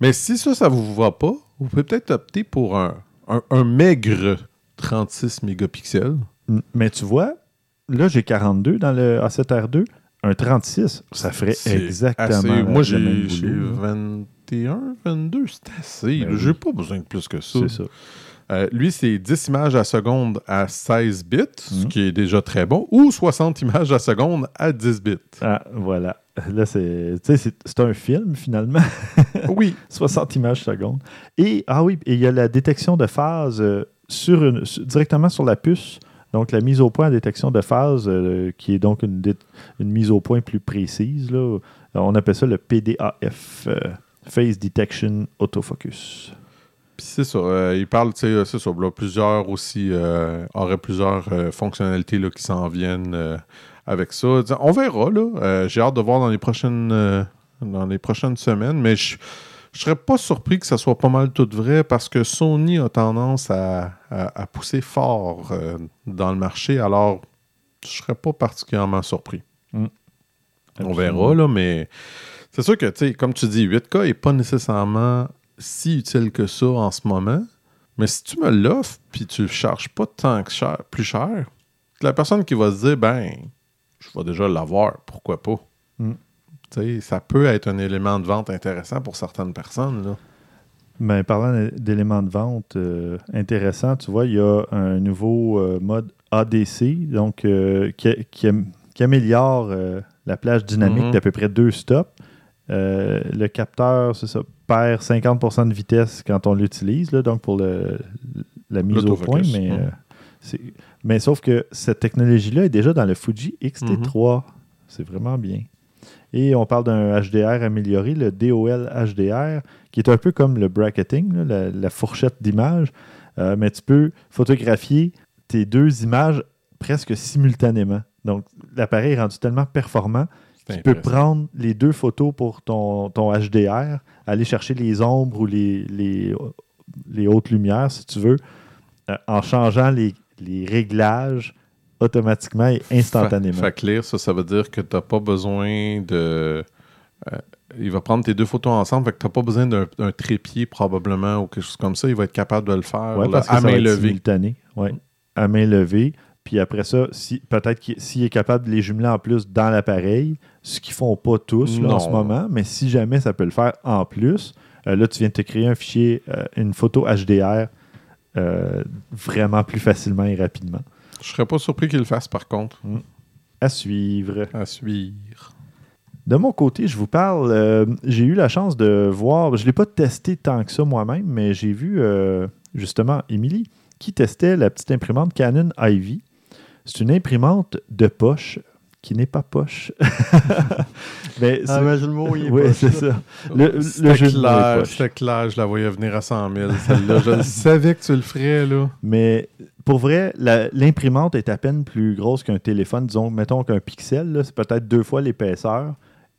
S2: Mais si ça, ça vous va pas, vous pouvez peut-être opter pour un, un, un maigre 36 mégapixels.
S1: Mm, Mais tu vois, là, j'ai 42 dans le A7R2. Un 36, ça ferait exactement
S2: assez- Moi, j'ai j'ai
S1: boulot, là.
S2: 21, 22, c'est assez.
S1: Ben oui.
S2: J'ai pas besoin de plus que ça.
S1: C'est ça.
S2: Euh, lui, c'est 10 images à seconde à 16 bits, ce
S1: Mhm.
S2: qui est déjà très bon, ou 60 images à seconde à 10 bits.
S1: Ah, voilà. Là, c'est c'est un film, finalement.
S2: oui.
S1: 60 images secondes. Et, ah oui, et il y a la détection de phase euh, sur une, directement sur la puce. Donc, la mise au point à détection de phase, euh, qui est donc une, une mise au point plus précise. Là. On appelle ça le PDAF, euh, Phase Detection Autofocus.
S2: Puis c'est ça, euh, il parle, tu sais, c'est ça, là, plusieurs aussi, auraient plusieurs fonctionnalités là, qui s'en viennent avec ça. On verra, là. Euh, J'ai hâte de voir dans les prochaines, euh, dans les prochaines semaines, mais je je serais pas surpris que ça soit pas mal tout vrai parce que Sony a tendance à, à- à pousser fort euh, dans le marché, alors je serais pas particulièrement surpris. On verra, là, mais c'est sûr que, tu sais, comme tu dis, 8K n'est pas nécessairement si utile que ça en ce moment. Mais si tu me l'offres, puis tu le charges pas tant que cher, plus cher, la personne qui va se dire, ben, je vais déjà l'avoir, pourquoi pas?
S1: Mm.
S2: Sais, ça peut être un élément de vente intéressant pour certaines personnes, là.
S1: Ben, parlant d'éléments de vente euh, intéressants, tu vois, il y a un nouveau euh, mode ADC, donc euh, qui, qui am- qui améliore la plage dynamique
S2: Mhm.
S1: d'à peu près deux stops. Le capteur, c'est ça, perd 50% de vitesse quand on l'utilise, donc pour le- la mise au point. Mais, c'est- mais sauf que cette technologie-là est déjà dans le Fuji X-T3. C'est vraiment bien. Et on parle d'un HDR amélioré, le DOL HDR, qui est un peu comme le bracketing, là, la, la fourchette d'image. Euh, mais tu peux photographier tes deux images presque simultanément. Donc, l'appareil est rendu tellement performant
S2: C'est
S1: tu peux prendre les deux photos pour ton, ton HDR, aller chercher les ombres ou les, les, les hautes lumières, si tu veux, euh, en changeant les, les réglages automatiquement et instantanément.
S2: Fait, ça, ça veut dire que tu n'as pas besoin de. euh, il va prendre tes deux photos ensemble, fait que tu n'as pas besoin d'un trépied probablement ou quelque chose comme ça. Il va être capable de le faire
S1: Ouais,
S2: là,
S1: parce que
S2: à
S1: ça
S2: main levée.
S1: simultané. Ouais. À main levée. Puis après ça, si, peut-être qu'il s'il est capable de les jumeler en plus dans l'appareil, ce qu'ils font pas tous là, en ce moment, mais si jamais ça peut le faire en plus, euh, là, tu viens de te créer un fichier, euh, une photo HDR euh, vraiment plus facilement et rapidement.
S2: Je serais pas surpris qu'il le fasse par contre.
S1: Mm. À suivre.
S2: À suivre.
S1: De mon côté, je vous parle, euh, j'ai eu la chance de voir, je ne l'ai pas testé tant que ça moi-même, mais j'ai vu euh, justement Émilie qui testait la petite imprimante Canon Ivy. C'est une imprimante de poche qui n'est pas poche. mais
S3: Ah,
S1: c'est-
S3: mais le mot, il est
S1: oui, c'est ça. Le- le jeu
S2: clair, c'était clair, je la voyais venir à 100 000, celle-là. je savais que tu le ferais, là.
S1: Mais pour vrai, l'imprimante est à peine plus grosse qu'un téléphone. Disons, mettons qu'un pixel, là, c'est peut-être deux fois l'épaisseur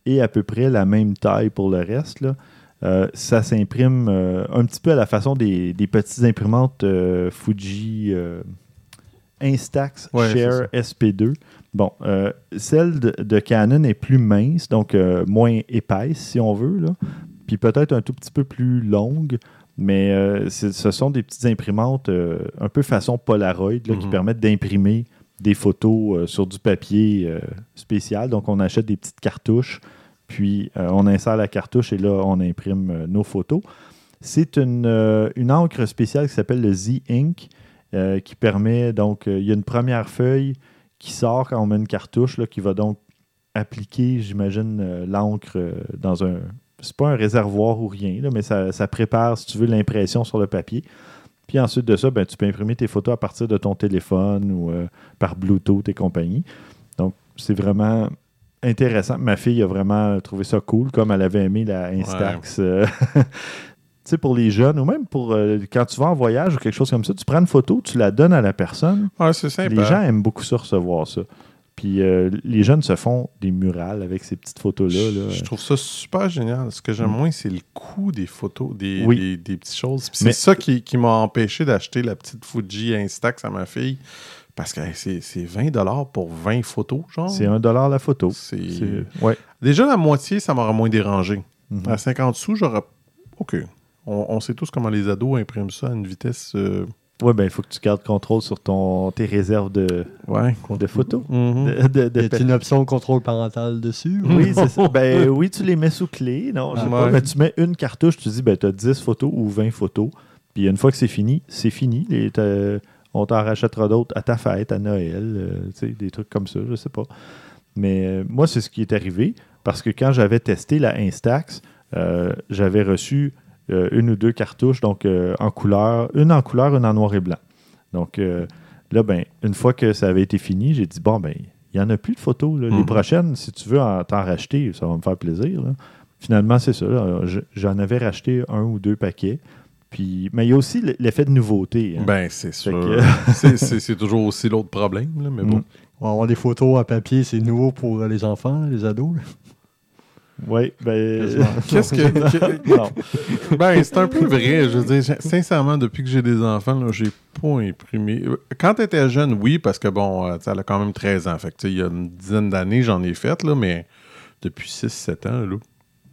S1: et à peu près la même taille pour le reste. là. Euh, ça s'imprime euh, un petit peu à la façon des, des petites imprimantes euh, Fuji euh, Instax
S2: Ouais,
S1: Share SP2. Bon, euh, celle de, de Canon est plus mince, donc euh, moins épaisse si on veut, là. puis peut-être un tout petit peu plus longue. Mais euh, ce sont des petites imprimantes un peu façon Polaroid là, qui
S2: Mhm.
S1: permettent d'imprimer des photos sur du papier spécial. Donc, on achète des petites cartouches, puis on insère la cartouche et là, on imprime nos photos. C'est une, une encre spéciale qui s'appelle le Z-Ink qui permet, donc, il y a une première feuille qui sort quand on met une cartouche là, qui va donc appliquer, j'imagine, euh, l'encre euh, dans un. C'est pas un réservoir ou rien, là, mais ça, ça prépare, si tu veux, l'impression sur le papier. Puis ensuite de ça, ben, tu peux imprimer tes photos à partir de ton téléphone ou euh, par Bluetooth et compagnie. Donc, c'est vraiment intéressant. Ma fille a vraiment trouvé ça cool, comme elle avait aimé la Instax. sais, pour les jeunes, ou même pour euh, quand tu vas en voyage ou quelque chose comme ça, tu prends une photo, tu la donnes à la personne.
S2: Ouais, c'est simple.
S1: Les gens aiment beaucoup ça, recevoir ça. Puis euh, les jeunes se font des murales avec ces petites photos-là. là.
S2: Je trouve ça super génial. Ce que j'aime moins, c'est le coût des photos, des,
S1: Oui.
S2: des, des petites choses. C'est ça qui, qui m'a empêché d'acheter la petite Fuji Instax à ma fille. Parce que hey, c'est c'est 20 pour 20 photos, genre.
S1: C'est un dollar la photo. Ouais.
S2: Déjà, la moitié, ça m'aurait moins dérangé.
S1: Mhm.
S2: À 50 sous, j'aurais. OK. On, on sait tous comment les ados impriment ça à une vitesse. euh,
S1: Ouais, ben il faut que tu gardes contrôle sur ton, tes réserves de,
S2: Ouais.
S1: de photos. De- de- de-
S3: Y a une option contrôle parental dessus? ou-
S1: Oui, c'est ça. Ben oui, tu les mets sous clé. Non, je sais
S2: Ah,
S1: pas,
S2: ouais.
S1: tu mets une cartouche, tu dis, ben tu as 10 photos ou 20 photos. Puis une fois que c'est fini, c'est fini. Les- on t'en rachètera d'autres à ta fête, à Noël, euh, des trucs comme ça, je sais pas. Mais euh, moi, c'est ce qui est arrivé parce que quand j'avais testé la Instax, euh, j'avais reçu une ou deux cartouches, donc euh, en couleur, une en couleur, une en noir et blanc. Donc euh, là, ben, une fois que ça avait été fini, j'ai dit, bon, ben, il n'y en a plus de photos. là. Les
S2: Mhm.
S1: prochaines, si tu veux en- t'en racheter, ça va me faire plaisir. là. Finalement, c'est ça. J'en avais racheté un ou deux paquets. Puis, mais il y a aussi l'effet de nouveauté. hein.
S2: Ben, c'est sûr.
S1: que-
S2: C'est- toujours aussi l'autre problème, là, mais bon.
S1: Mm.
S3: On va avoir des photos à papier, c'est nouveau pour les enfants, les ados.
S1: Oui, ben.
S3: Quasiment.
S2: Qu'est-ce que. Ben, c'est un peu vrai. Je veux dire, sincèrement, depuis que j'ai des enfants, là, j'ai pas imprimé. Quand tu étais jeune, oui, parce que bon, euh, elle a quand même 13 ans. Fait que, tu sais, il y a une dizaine d'années, j'en ai fait, là, mais depuis 6-7 ans, là.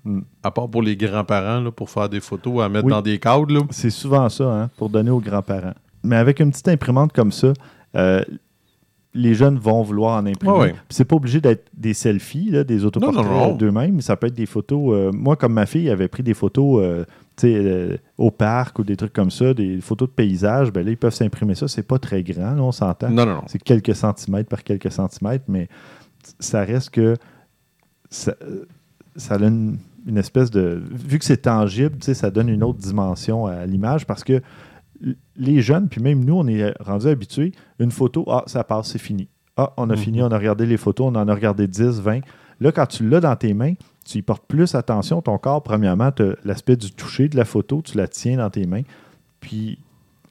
S1: Mm.
S2: À part pour les grands-parents, là, pour faire des photos à mettre
S1: Oui.
S2: dans des cadres, là.
S1: C'est souvent ça, hein, pour donner aux grands-parents. Mais avec une petite imprimante comme ça, euh, les jeunes vont vouloir en imprimer.
S2: Ouais.
S1: Puis C'est pas obligé d'être des selfies, là, des autoportraits d'eux-mêmes. Ça peut être des photos. euh, moi, comme ma fille avait pris des photos euh, euh, au parc ou des trucs comme ça, des photos de paysages, ben là, ils peuvent s'imprimer ça. C'est pas très grand, là, on s'entend.
S2: Non, non, non.
S1: C'est quelques centimètres par quelques centimètres, mais ça reste que ça, ça a une, une espèce de. Vu que c'est tangible, ça donne une autre dimension à l'image parce que les jeunes, puis même nous, on est rendus habitués. Une photo, ah, ça passe, c'est fini. Ah, on a
S2: Mhm.
S1: fini, on a regardé les photos, on en a regardé 10, 20. Là, quand tu l'as dans tes mains, tu y portes plus attention. Ton corps, premièrement, l'aspect du toucher de la photo, tu la tiens dans tes mains. Puis,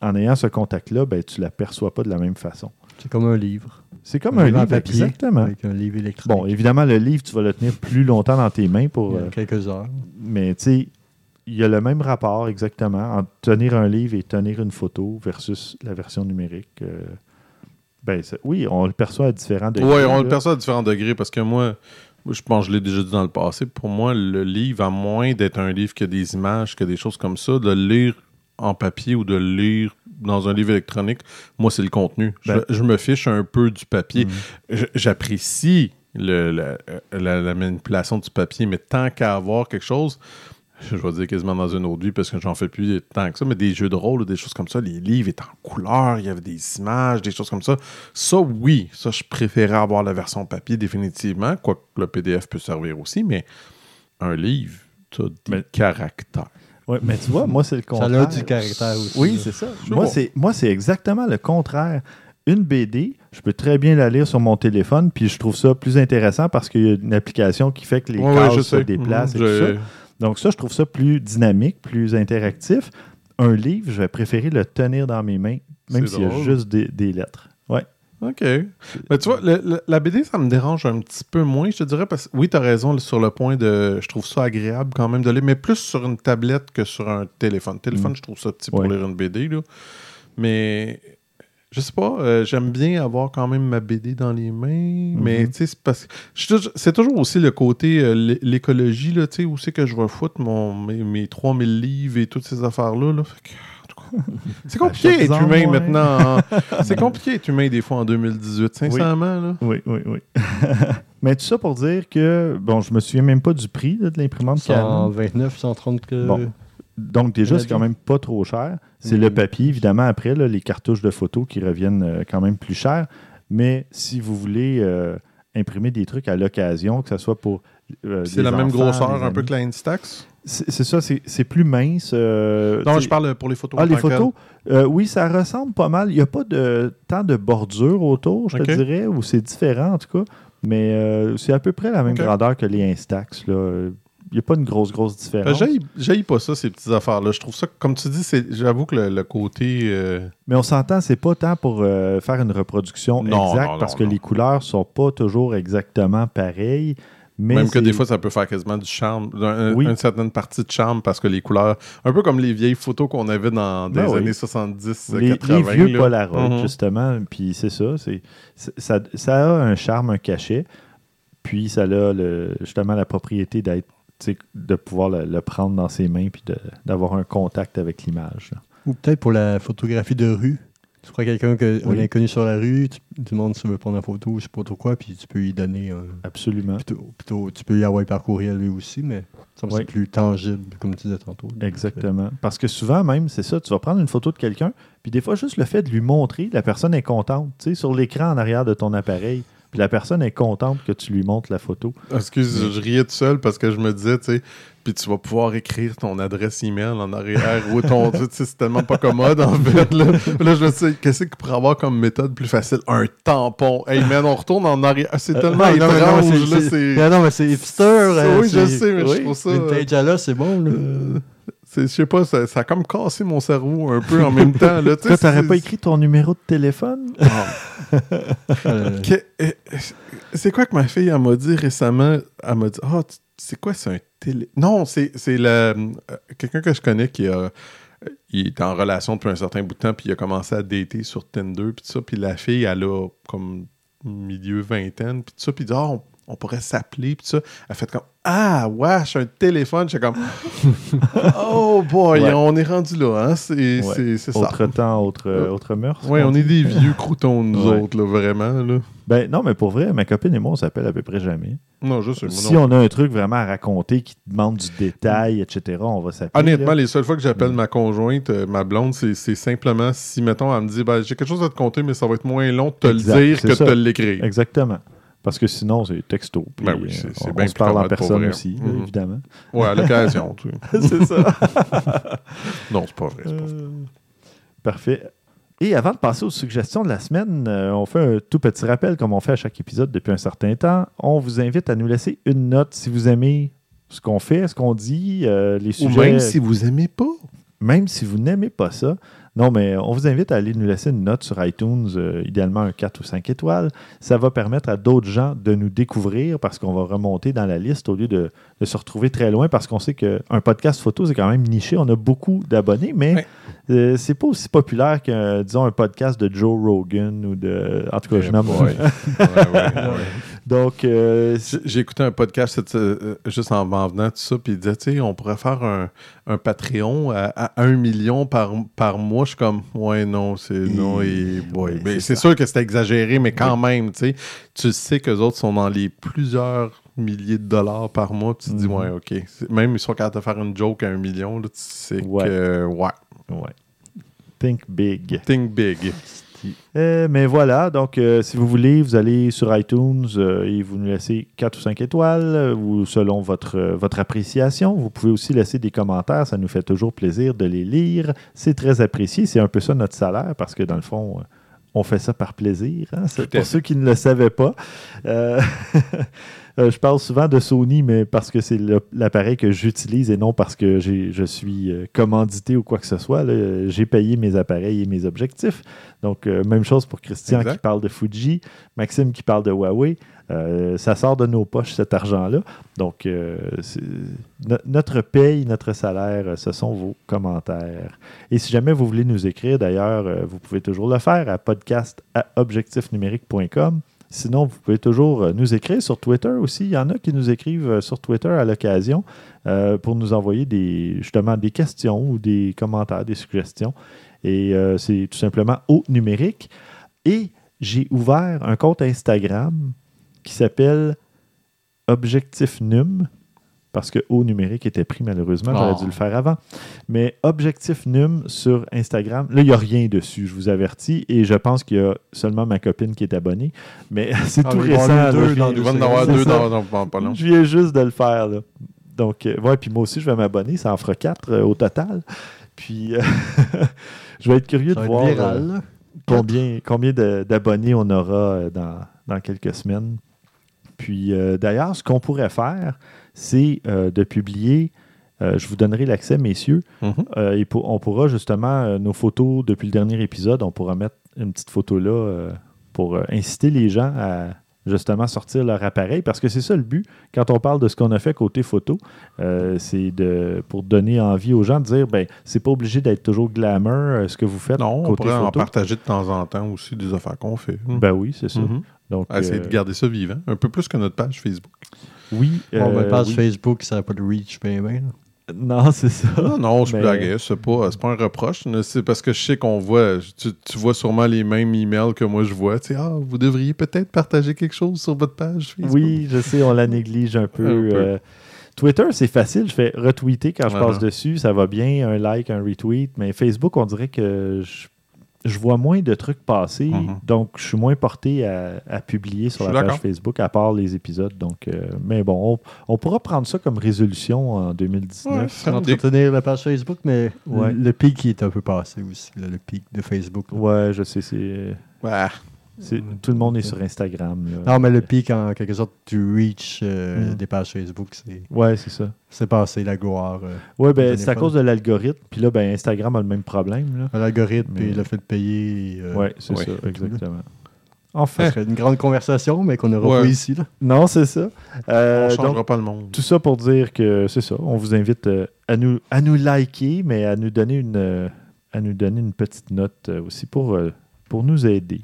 S1: en ayant ce contact-là, ben, tu ne la perçois pas de la même façon.
S3: C'est comme un livre.
S1: C'est comme un livre,
S3: en papier,
S1: exactement.
S3: Avec un livre électronique.
S1: Bon, évidemment, le livre, tu vas le tenir plus longtemps dans tes mains pour.
S3: Il y a
S1: euh,
S3: quelques heures.
S1: mais tu sais, il y a le même rapport exactement entre tenir un livre et tenir une photo versus la version numérique. euh, ben, oui, on le perçoit à différents degrés.
S2: Oui, on le perçoit à différents degrés parce que moi, moi, je pense que je l'ai déjà dit dans le passé. Pour moi, le livre, à moins d'être un livre qui a des images, qui a des choses comme ça, de le lire en papier ou de le lire dans un livre électronique, moi, c'est le contenu. Je-
S1: Ben-
S2: je, me fiche un peu du papier. Je- J'apprécie la, la- la manipulation du papier, mais tant qu'à avoir quelque chose, je vais dire quasiment dans une autre vie parce que j'en fais plus tant que ça, mais des jeux de rôle ou des choses comme ça, les livres étaient en couleur, il y avait des images, des choses comme ça. Ça, oui, ça, je préférais avoir la version papier définitivement, quoique le PDF peut servir aussi, mais un livre, tu as des
S1: Mais-
S2: caractères.
S1: Ouais, mais tu vois, moi, c'est le
S3: Ça
S1: contraire.
S3: a du caractère aussi.
S1: Oui, c'est ça. Moi, c'est, moi, c'est exactement le contraire. Une BD, je peux très bien la lire sur mon téléphone, puis je trouve ça plus intéressant parce qu'il y a une application qui fait que les
S2: Ouais,
S1: cases se déplacent et tout
S2: je-
S1: ça. Donc ça, je trouve ça plus dynamique, plus interactif. Un livre, je vais préférer le tenir dans mes mains, même s'il y a juste des, des lettres. Ouais.
S2: OK. Mais tu vois, le- le- la BD, ça me dérange un petit peu moins, je te dirais, parce que oui, tu as raison sur le point de. Je trouve ça agréable quand même de lire, mais plus sur une tablette que sur un téléphone. Téléphone,
S1: Mm.
S2: je trouve ça petit pour lire une BD, là. Mais. Je sais pas, euh, j'aime bien avoir quand même ma BD dans les mains, mais
S1: Mhm.
S2: tu sais, c'est parce que c'est toujours aussi le côté euh, l'é- l'écologie, là, tu sais, où c'est que je vais foutre mon, mes, mes 3000 livres et toutes ces affaires-là, là. Fait que, c'est compliqué d'être humain
S1: moins.
S2: maintenant. en- c'est compliqué d'être humain des fois en 2018, sincèrement, là.
S1: Oui, oui, oui. Mais tout ça pour dire que, bon, je me souviens même pas du prix là, de l'imprimante Canon.
S3: 129, 130 que...
S1: Bon. Donc déjà, c'est quand même pas trop cher. C'est
S3: Mhm.
S1: le papier, évidemment, après, là, les cartouches de photos qui reviennent euh, quand même plus cher. Mais si vous voulez euh, imprimer des trucs à l'occasion, que ce soit pour... euh,
S2: C'est la même grosseur un peu que la Instax?
S1: C'est ça, c'est plus mince.
S2: Non, je parle pour les photos.
S1: Ah, les photos? Oui, ça ressemble pas mal. Il n'y a pas de tant de bordure autour, je te dirais, ou c'est différent en tout cas. Mais c'est à peu près la même grandeur que les Instax. là. Il n'y a pas une grosse, grosse différence.
S2: J'haïs- J'haïs pas ça, ces petites affaires-là. Je trouve ça, comme tu dis, j'avoue que le, le côté. euh,
S1: Mais on s'entend, c'est pas tant pour euh, faire une reproduction
S2: Non,
S1: exacte
S2: non,
S1: parce que les couleurs sont pas toujours exactement pareilles. Mais
S2: même que des fois, ça peut faire quasiment du charme, un-
S1: Oui.
S2: une certaine partie de charme parce que les couleurs. Un peu comme les vieilles photos qu'on avait dans des
S1: Ben oui.
S2: années 70,
S1: les,
S2: 80.
S1: les vieux
S2: là.
S1: Polaroid,
S2: Mhm.
S1: justement. Puis c'est ça, c'est ça, ça a un charme, un cachet. Puis ça a le, justement la propriété d'être de pouvoir le, le prendre dans ses mains puis d'avoir un contact avec l'image.
S3: Ou peut-être pour la photographie de rue. Tu crois quelqu'un que
S1: Oui.
S3: un inconnu sur la rue, tu demandes si tu veux prendre une photo, je sais pas trop quoi, puis tu peux lui donner un.
S1: Absolument.
S3: Plutôt, plutôt, tu peux y avoir par courriel lui aussi, mais ça
S1: Oui.
S3: plus tangible, comme tu disais tantôt.
S1: Exactement. Parce que souvent, même, c'est ça, tu vas prendre une photo de quelqu'un, puis des fois, juste le fait de lui montrer, la personne est contente. Tu sais, sur l'écran en arrière de ton appareil, puis la personne est contente que tu lui montres la photo.
S2: Excuse, je riais tout seul parce que je me disais, tu sais, puis tu vas pouvoir écrire ton adresse email en arrière ou ton. tu sais, c'est tellement pas commode en fait. Là, là je me dis, qu'est-ce qu'il pourrait avoir comme méthode plus facile? Un tampon. Hey man, on retourne en arrière. Ah, c'est
S3: Euh,
S2: tellement
S3: non, non, mais
S2: étrange,
S3: non,
S2: là.
S3: c'est-
S2: C'est.
S3: Non, non, mais c'est hipster. euh,
S2: oui, je
S3: c'est-
S2: sais, mais
S3: oui,
S2: je trouve ça. euh,
S3: Vintage à là, c'est bon. Là.
S2: euh, Je sais pas, ça, ça a comme cassé mon cerveau un peu en même temps. Là,
S1: Toi, t'aurais pas écrit ton numéro de téléphone?
S3: Euh,
S2: Que- euh, c'est quoi que ma fille elle m'a dit récemment? Elle m'a dit Ah, tu- c'est quoi, c'est un télé. Non, c'est euh, quelqu'un que je connais qui a. Il est en relation depuis un certain bout de temps, puis il a commencé à dater sur Tinder, puis tout ça. Puis la fille, elle a comme milieu vingtaine, puis tout ça. Puis il dit Ah, on, on pourrait s'appeler, puis tout ça. Elle fait comme Ah, wesh, un téléphone. J'étais comme Oh boy,
S1: Ouais.
S2: on est rendu là, hein? C'est
S1: Ouais.
S2: ça.
S1: Autre temps, autre,
S2: Euh,
S1: autre qu'on
S2: on est des vieux croutons, nous
S1: Ouais.
S2: autres, là, vraiment. Là.
S1: Ben non, mais pour vrai, ma copine et moi, on s'appelle à peu près jamais.
S2: Non, je sais. moi,
S1: Si
S2: non.
S1: on a un truc vraiment à raconter qui demande du détail, etc., on va s'appeler.
S2: Honnêtement,
S1: là.
S2: les seules fois que j'appelle
S1: Mm.
S2: ma conjointe, euh, ma blonde, c'est simplement si, mettons, elle me dit ben, j'ai quelque chose à te compter, mais ça va être moins long de te
S1: Exact,
S2: le dire que de te l'écrire.
S1: Exactement. Parce que sinon, c'est texto. puis,
S2: Ben oui, c'est-
S1: euh,
S2: bien
S1: on se parle en personne aussi,
S2: Mhm.
S1: évidemment.
S2: Ouais, à l'occasion. tu sais.
S1: c'est ça.
S2: Non, c'est pas vrai. c'est pas vrai.
S1: Euh, Parfait. Et avant de passer aux suggestions de la semaine, euh, on fait un tout petit rappel, comme on fait à chaque épisode depuis un certain temps. On vous invite à nous laisser une note si vous aimez ce qu'on fait, ce qu'on dit, euh, les
S2: Ou
S1: sujets.
S2: même si vous aimez pas.
S1: même si vous n'aimez pas ça. Non, mais on vous invite à aller nous laisser une note sur iTunes, euh, idéalement un 4 ou 5 étoiles. Ça va permettre à d'autres gens de nous découvrir parce qu'on va remonter dans la liste au lieu de, se retrouver très loin parce qu'on sait qu'un podcast photo, c'est quand même niché. On a beaucoup d'abonnés, mais. Euh, c'est pas aussi populaire que, disons, un podcast de Joe Rogan ou de. En tout cas, je
S2: Eh
S1: nomme.
S2: Ouais, ouais, ouais.
S1: Donc, euh,
S2: J'ai- écouté un podcast euh, juste en m'en venant, tout ça, puis il disait, tu sais, on pourrait faire un, un Patreon à, à 1 million par, par mois. Je suis comme, ouais, non, c'est non, et boy.
S1: Ouais,
S2: Mais
S1: c'est
S2: sûr que c'est exagéré, mais quand même, tu sais, tu sais qu'eux autres sont dans les plusieurs milliers de dollars par mois, puis tu te dis,
S1: Mhm.
S2: ouais, ok. Même ils sont capables de faire une joke à un million, là, tu sais
S1: Ouais.
S2: que, ouais,
S1: Ouais. Think big.
S2: think big.
S1: Euh, mais voilà, donc euh, si vous voulez, vous allez sur iTunes euh, et vous nous laissez 4 ou 5 étoiles, euh, ou selon votre, euh, votre appréciation. Vous pouvez aussi laisser des commentaires, ça nous fait toujours plaisir de les lire. C'est très apprécié, c'est un peu ça notre salaire, parce que dans le fond, euh, on fait ça par plaisir. hein. C'est pour ceux qui ne le savaient pas. Euh, euh, je parle souvent de Sony, mais parce que c'est l'appareil que j'utilise et non parce que je suis euh, commandité ou quoi que ce soit. là. J'ai payé mes appareils et mes objectifs. Donc, euh, même chose pour Christian
S2: Exact.
S1: qui parle de Fuji, Maxime qui parle de Huawei. Euh, ça sort de nos poches, cet argent-là. Donc, euh, no- notre paye, notre salaire, euh, ce sont vos commentaires. Et si jamais vous voulez nous écrire, d'ailleurs, euh, vous pouvez toujours le faire à podcast à objectifnumérique.com. Sinon, vous pouvez toujours euh, nous écrire sur Twitter aussi. Il y en a qui nous écrivent euh, sur Twitter à l'occasion euh, pour nous envoyer justement des questions ou des commentaires, des suggestions. Et c'est tout simplement au numérique. Et j'ai ouvert un compte Instagram qui s'appelle Objectif Num, parce que au numérique était pris malheureusement, j'aurais
S3: Oh.
S1: dû le faire avant. Mais Objectif Num sur Instagram, là, il n'y a rien dessus, je vous avertis, et je pense qu'il y a seulement ma copine qui est abonnée. Mais c'est
S3: Ah,
S1: tout récent.
S3: avoir deux
S1: là.
S3: dans deux
S2: va en
S3: secondes.
S2: avoir
S1: C'est
S2: deux
S1: ça.
S2: dans, dans- dans pas long.
S1: Je viens juste de le faire. Là. Donc, euh, ouais, puis moi aussi, je vais m'abonner. Ça en fera quatre euh, au total. Puis, euh, je vais être curieux
S3: Ça
S1: de
S3: va
S1: voir euh,
S3: viral. là.
S1: combien, combien d'abonnés on aura euh, dans, dans quelques semaines. Puis euh, d'ailleurs, ce qu'on pourrait faire, c'est euh, de publier, euh, je vous donnerai l'accès, messieurs,
S2: Mhm.
S1: euh, et pour- on pourra justement, nos photos depuis le dernier épisode, on pourra mettre une petite photo là pour inciter les gens à justement sortir leur appareil, parce que c'est ça le but, quand on parle de ce qu'on a fait côté photo, euh, c'est de pour donner envie aux gens de dire, ben c'est pas obligé d'être toujours glamour ce que vous faites
S2: Non, on pourrait en partager de temps en temps aussi des affaires qu'on fait.
S1: Ben oui, c'est ça.
S2: Mhm.
S1: Donc,
S2: Essayer
S1: euh,
S2: de garder ça vivant. Un peu plus que notre page Facebook.
S1: Oui.
S3: Bon,
S1: euh,
S3: ben, page
S1: oui.
S3: Facebook, ça n'a pas de reach, ben, ben. là.
S1: Non, c'est ça.
S2: Non, non, je
S1: Mais-
S2: blaguais. C'est pas, c'est pas un reproche. mais C'est parce que je sais qu'on voit. Tu, tu vois sûrement les mêmes emails que moi je vois. Tu sais, ah, vous devriez peut-être partager quelque chose sur votre page Facebook.
S1: Oui, je sais, on la néglige un peu.
S2: Un peu.
S1: euh, Twitter, c'est facile. Je fais retweeter quand je
S2: Voilà.
S1: passe dessus. Ça va bien. Un like, un retweet. Mais Facebook, on dirait que je, je vois moins de trucs passer.
S2: Mhm.
S1: Donc, je suis moins porté à, à publier sur la page. Facebook, à part les épisodes. Donc, euh, mais bon, on, on pourra prendre ça comme résolution en 2019.
S2: Ouais,
S3: Entretenir la page Facebook, mais
S1: Ouais.
S3: le, le pic est un peu passé aussi, là, le pic de Facebook. là.
S1: Ouais, je sais. c'est
S2: Ouais.
S1: C'est- Tout le monde est sur Instagram. là.
S3: Non, mais le pic, en quelque sorte, du reach euh,
S1: Mm.
S3: des pages Facebook, c'est
S1: Ouais, c'est ça.
S3: c'est passé la gloire. euh,
S1: Ouais, ben, c'est à cause de l'algorithme. Puis là, ben, Instagram a le même problème. Là.
S3: L'algorithme,
S1: Mais-
S3: puis le fait de payer. euh,
S1: ouais, c'est
S2: ouais,
S1: ça, exactement.
S3: Ça
S1: Enfin,
S3: serait une grande conversation, mais qu'on n'aura
S2: Ouais.
S3: pas ici. Là.
S1: non, c'est ça. Euh,
S2: on changera
S1: donc,
S2: pas le monde.
S1: tout ça pour dire que c'est ça. On vous invite euh, à, nous, à nous liker, mais à nous donner une, euh, à nous donner une petite note euh, aussi pour, euh, pour nous aider.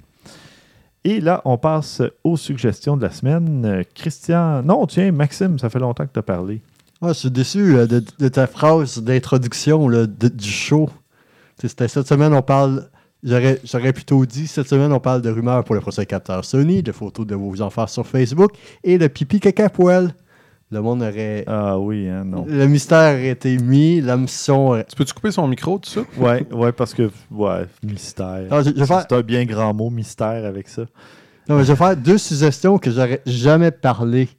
S1: Et là, on passe aux suggestions de la semaine. Euh, Christian, non, tiens, Maxime, ça fait longtemps que tu as parlé.
S3: Ah, je suis déçu là, de, ta phrase d'introduction du show. C'était cette semaine, on parle. J'aurais plutôt dit, cette semaine, on parle de rumeurs pour le prochain capteur Sony, de photos de vos enfants sur Facebook et de pipi caca poil. Le monde aurait.
S1: Ah oui, hein, non.
S3: Le mystère aurait été mis, la mission. aurait-
S2: Tu peux-tu couper son micro, tout ça?
S1: Ouais, ouais, parce que, ouais, mystère.
S3: Non, je- je vais faire-
S1: C'est un bien grand mot, mystère, avec ça.
S3: Non, mais je vais faire deux suggestions que j'aurais jamais parlé.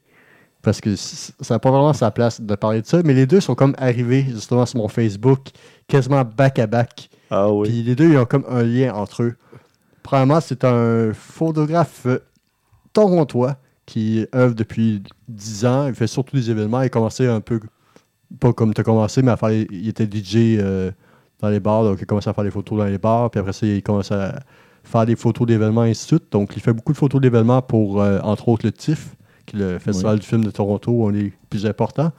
S3: Parce que ça n'a pas vraiment sa place de parler de ça. Mais les deux sont comme arrivés justement sur mon Facebook, quasiment back-à-back.
S1: Ah oui.
S3: Puis les deux, ils ont comme un lien entre eux. Premièrement, c'est un photographe torontois qui œuvre depuis 10 ans. Il fait surtout des événements. Il a commencé un peu, pas comme tu as commencé, mais à faire les- il était DJ euh, dans les bars. Donc, il a commencé à faire des photos dans les bars. Puis après ça, il commence à faire des photos d'événements, et ainsi de suite. Donc, il fait beaucoup de photos d'événements pour, euh, entre autres, le TIFF, qui est le Festival du film de Toronto, un des plus importants.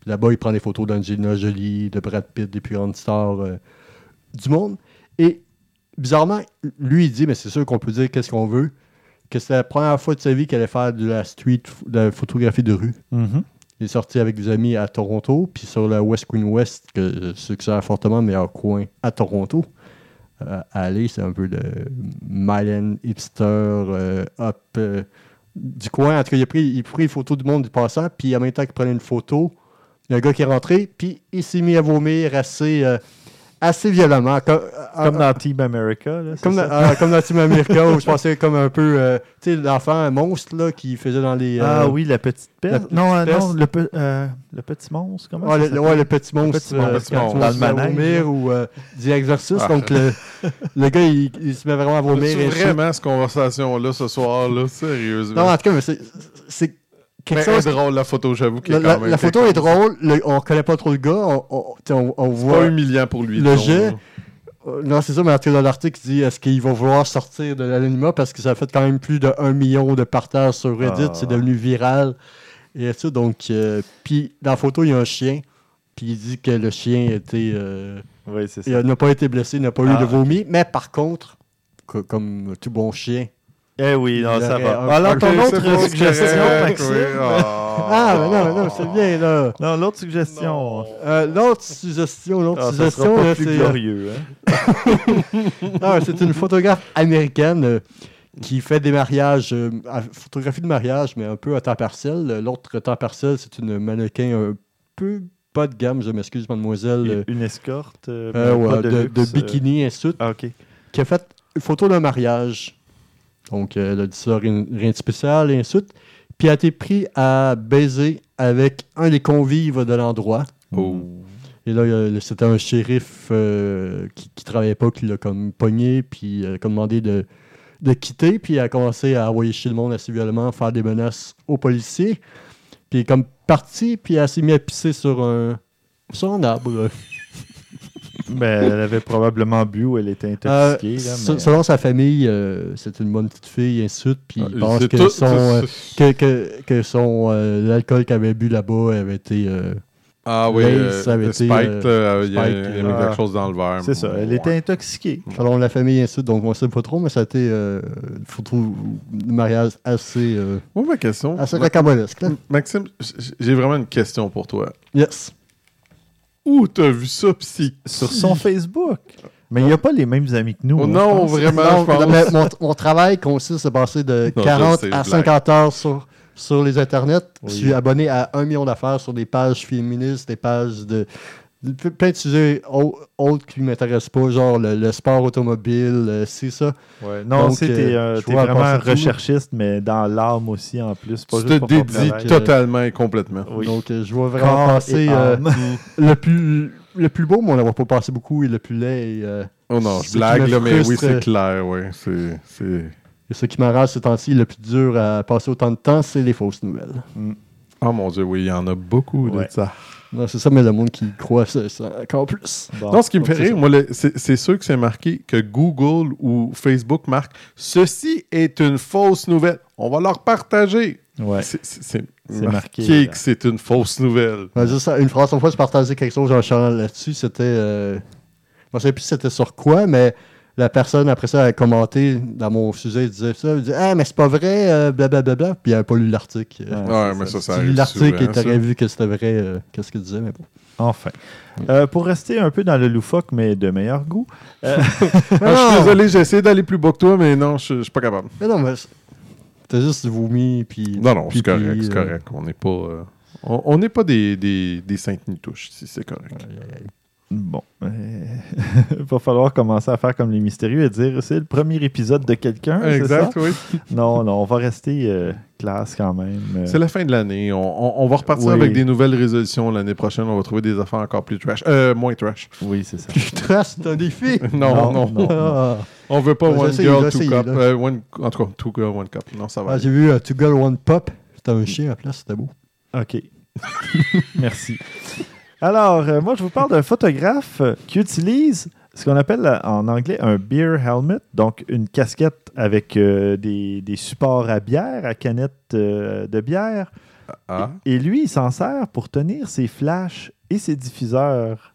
S3: Puis là-bas, il prend des photos d'Angelina Jolie, de Brad Pitt, des plus grandes stars euh, du monde. Et bizarrement, lui, il dit, mais c'est sûr qu'on peut dire qu'est-ce qu'on veut, que c'est la première fois de sa vie qu'il allait faire de la street, de la photographie de rue.
S1: Mhm.
S3: Il est sorti avec des amis à Toronto, puis sur la West Queen West, que euh, succède fortement, meilleur coin à Toronto. Euh, à aller, c'est un peu de Mylan hipster, euh, up, euh, du coin. En tout cas, il a pris, il a pris une photo du monde du passant, puis en même temps qu'il prenait une photo, il y a un gars qui est rentré, puis il s'est mis à vomir assez, euh, assez violemment. Comme,
S1: Comme
S3: euh,
S1: dans Team America. Là,
S3: comme,
S1: ça?
S3: dans, ah, comme dans Team America, où je pensais comme un peu, euh, tu sais, l'enfant un monstre là, qui faisait dans les.
S1: Ah
S3: euh,
S1: oui, la petite peste.
S3: la petite
S1: non, euh,
S3: peste.
S1: non, le, pe- euh, le petit monstre. Comment
S3: Ouais,
S1: ça
S3: le, ouais, le petit monstre,
S1: petit monstre,
S3: euh,
S2: petit
S3: quand
S2: monstre.
S3: tu
S1: Dans le
S3: se mettre à
S1: manège,
S3: vomir ou euh, The Exorcist.
S2: Ah.
S3: Donc, le, le gars, il, il se met vraiment à vomir.
S2: C'est vraiment cette conversation-là ce soir-là, sérieusement.
S3: Non, en tout cas, mais c'est- c'est quelque
S2: est drôle, la photo, j'avoue
S3: La, photo est drôle. le- on connaît pas trop le gars. On, on, voit.
S2: pas humiliant pour lui.
S3: Le jet. Euh, Non, c'est ça, mais dans l'article, il dit est-ce qu'il va vouloir sortir de l'anonymat? Parce que ça a fait quand même plus de 1 million de partages sur Reddit.
S1: Ah.
S3: C'est devenu viral. Et ça, donc. euh, puis, dans la photo, il y a un chien. Puis, il dit que le chien était. euh,
S1: Oui, c'est
S3: il
S1: ça.
S3: n'a pas été blessé, il n'a pas eu
S1: Ah.
S3: de vomi. Mais par contre, co- comme tout bon chien.
S1: Eh oui, non, ça va.
S3: un-
S1: Alors, ton autre
S2: bon,
S1: suggestion,
S2: correct,
S1: Maxime?
S2: oui.
S3: Ah, mais non, mais non, c'est bien, là.
S1: Non, l'autre suggestion.
S3: Euh, l'autre suggestion, l'autre
S1: Ah, ça sera
S3: suggestion,
S1: pas
S3: là,
S1: plus
S3: c'est. euh,
S1: glorieux. Hein?
S3: Ah, c'est une photographe américaine euh, qui fait des mariages, euh, à- photographie de mariage, mais un peu à temps partiel. L'autre temps partiel, c'est une mannequin un peu pas de gamme, je m'excuse, mademoiselle. euh,
S1: Une escorte. euh,
S3: euh, ouais, de,
S1: luxe,
S3: de
S1: euh.
S3: bikini, et ainsi de suite,
S1: Ah, ok.
S3: qui a fait une photo d'un mariage. Donc, euh, elle a dit ça, rien, rien de spécial, et ainsi de suite. Puis, elle a été prise à baiser avec un des convives de l'endroit.
S2: Oh.
S3: Et là, c'était un shérif euh, qui, qui travaillait pas, qui l'a comme pogné, puis euh, comme demandé de, de quitter, puis elle a commencé à envoyer chez le monde assez violemment, faire des menaces aux policiers. Puis elle est comme partie, puis elle s'est mise à pisser sur un, sur un arbre.
S1: Ben, elle avait probablement bu ou elle était
S3: Euh,
S1: intoxiquée. là, mais-
S3: Selon sa famille, euh, c'est une bonne petite fille, ainsi de suite, puis il pense que
S2: tout-
S3: son, euh, que, que, que son euh, l'alcool qu'elle avait bu là-bas avait été... euh,
S2: Ah oui, euh,
S3: avait été, euh,
S2: il y a,
S3: Spike,
S2: il y a mis
S1: euh,
S2: quelque chose dans le verre.
S1: C'est ça, elle
S2: Ouais.
S1: était intoxiquée.
S3: selon la famille, ainsi de suite. Donc, on ne sait pas trop, mais ça a été euh, de mariage assez... euh,
S2: Moi, ma question.
S3: assez
S2: Ma-. Maxime, j'ai vraiment une question pour toi.
S3: Yes.
S2: Où t'as vu ça, pis c'est
S1: Sur son Facebook. Mais il n'y a pas les mêmes amis que nous.
S2: Oh
S1: hein,
S2: non, vraiment,
S3: Non,
S2: je pense.
S3: mais mon, mon travail consiste à passer de
S2: Non, je
S3: 40
S2: sais,
S3: à
S2: blague.
S3: 50 heures sur, sur les internets.
S1: Oui.
S3: Je suis abonné à un million d'affaires sur des pages féministes, des pages de- plein de sujets au- autres qui ne m'intéressent pas, genre le, le sport automobile, euh, c'est ça.
S1: Ouais, Non, c'est t'es,
S3: euh,
S1: euh, vraiment recherchiste, mais dans l'âme aussi en plus. Pas
S2: Tu
S1: juste
S2: te dédies totalement et complètement.
S1: Oui.
S3: Donc euh, je vois vraiment passer euh, le, plus, le plus beau, mais on n'en voit pas passer beaucoup, et le plus laid. Et, euh,
S2: Oh non, je blague, là, mais oui, c'est clair. C'est, c'est...
S3: et ce qui m'arrache ce temps-ci, le plus dur à passer autant de temps, c'est les fausses nouvelles.
S2: Oh mon Dieu, oui, il y en a beaucoup
S1: Ouais.
S2: de ça.
S3: Non, c'est ça, mais le monde qui croit ça, ça encore plus.
S1: Bon.
S2: non, ce qui me fait
S3: c'est
S2: rire, moi, c'est, c'est sûr que c'est marqué que Google ou Facebook marquent ceci est une fausse nouvelle. On va leur partager.
S1: Ouais.
S2: C'est, c'est- c'est
S1: C'est
S2: marqué,
S1: marqué,
S2: que c'est une fausse nouvelle.
S3: Ouais, juste ça, une phrase, une fois, je partageais quelque chose en chantant là-dessus, c'était. Euh... Je ne sais plus c'était sur quoi, mais la personne, après ça, a commenté dans mon sujet, elle disait ça. Elle disait Ah, mais c'est pas vrai, euh, blablabla. Puis elle n'a pas lu l'article.
S1: Ouais.
S2: Ouais,
S1: c'est
S2: mais
S1: ça.
S2: ça, ça
S3: l'article et
S2: souvent,
S3: tu aurais
S2: ça.
S3: vu que c'était vrai, euh, qu'est-ce qu'il disait, mais bon.
S1: Enfin. Euh, pour rester un peu dans le loufoque, mais de meilleur goût, euh,
S2: Ah, je suis désolé, j'ai essayé d'aller plus bas que toi, mais non, je je suis pas capable.
S3: Mais non, mais t'as juste vomi, puis.
S2: Non, non, c'est correct, c'est
S3: euh,
S2: correct. On n'est pas, euh, on on n'est pas des, des, des saintes nitouches, si c'est correct.
S1: Bon, euh, il va falloir commencer à faire comme les mystérieux et dire c'est le premier épisode de quelqu'un.
S2: Exact, oui.
S1: Non, non, on va rester euh, classe quand même. euh.
S2: C'est la fin de l'année. On, on- on va repartir
S1: Oui.
S2: avec des nouvelles résolutions l'année prochaine. On va trouver des affaires encore plus trash. Euh, moins trash.
S1: Oui, c'est ça.
S3: Je trace, c'est un défi.
S2: Non, non.
S1: non.
S3: Ah,
S2: On veut pas one girl, two cup. Euh, one- en tout cas, two girl, one cup. Non, ça va.
S3: Ah, J'ai vu euh, Two Girl One Pop. C'était un chien à la place, c'était beau.
S1: OK. Merci. Alors, euh, moi, je vous parle d'un photographe euh, qui utilise ce qu'on appelle euh, en anglais un beer helmet, donc une casquette avec euh, des, des supports à bière, à canette euh, de bière.
S2: Ah.
S1: Et lui, il s'en sert pour tenir ses flashs et ses diffuseurs.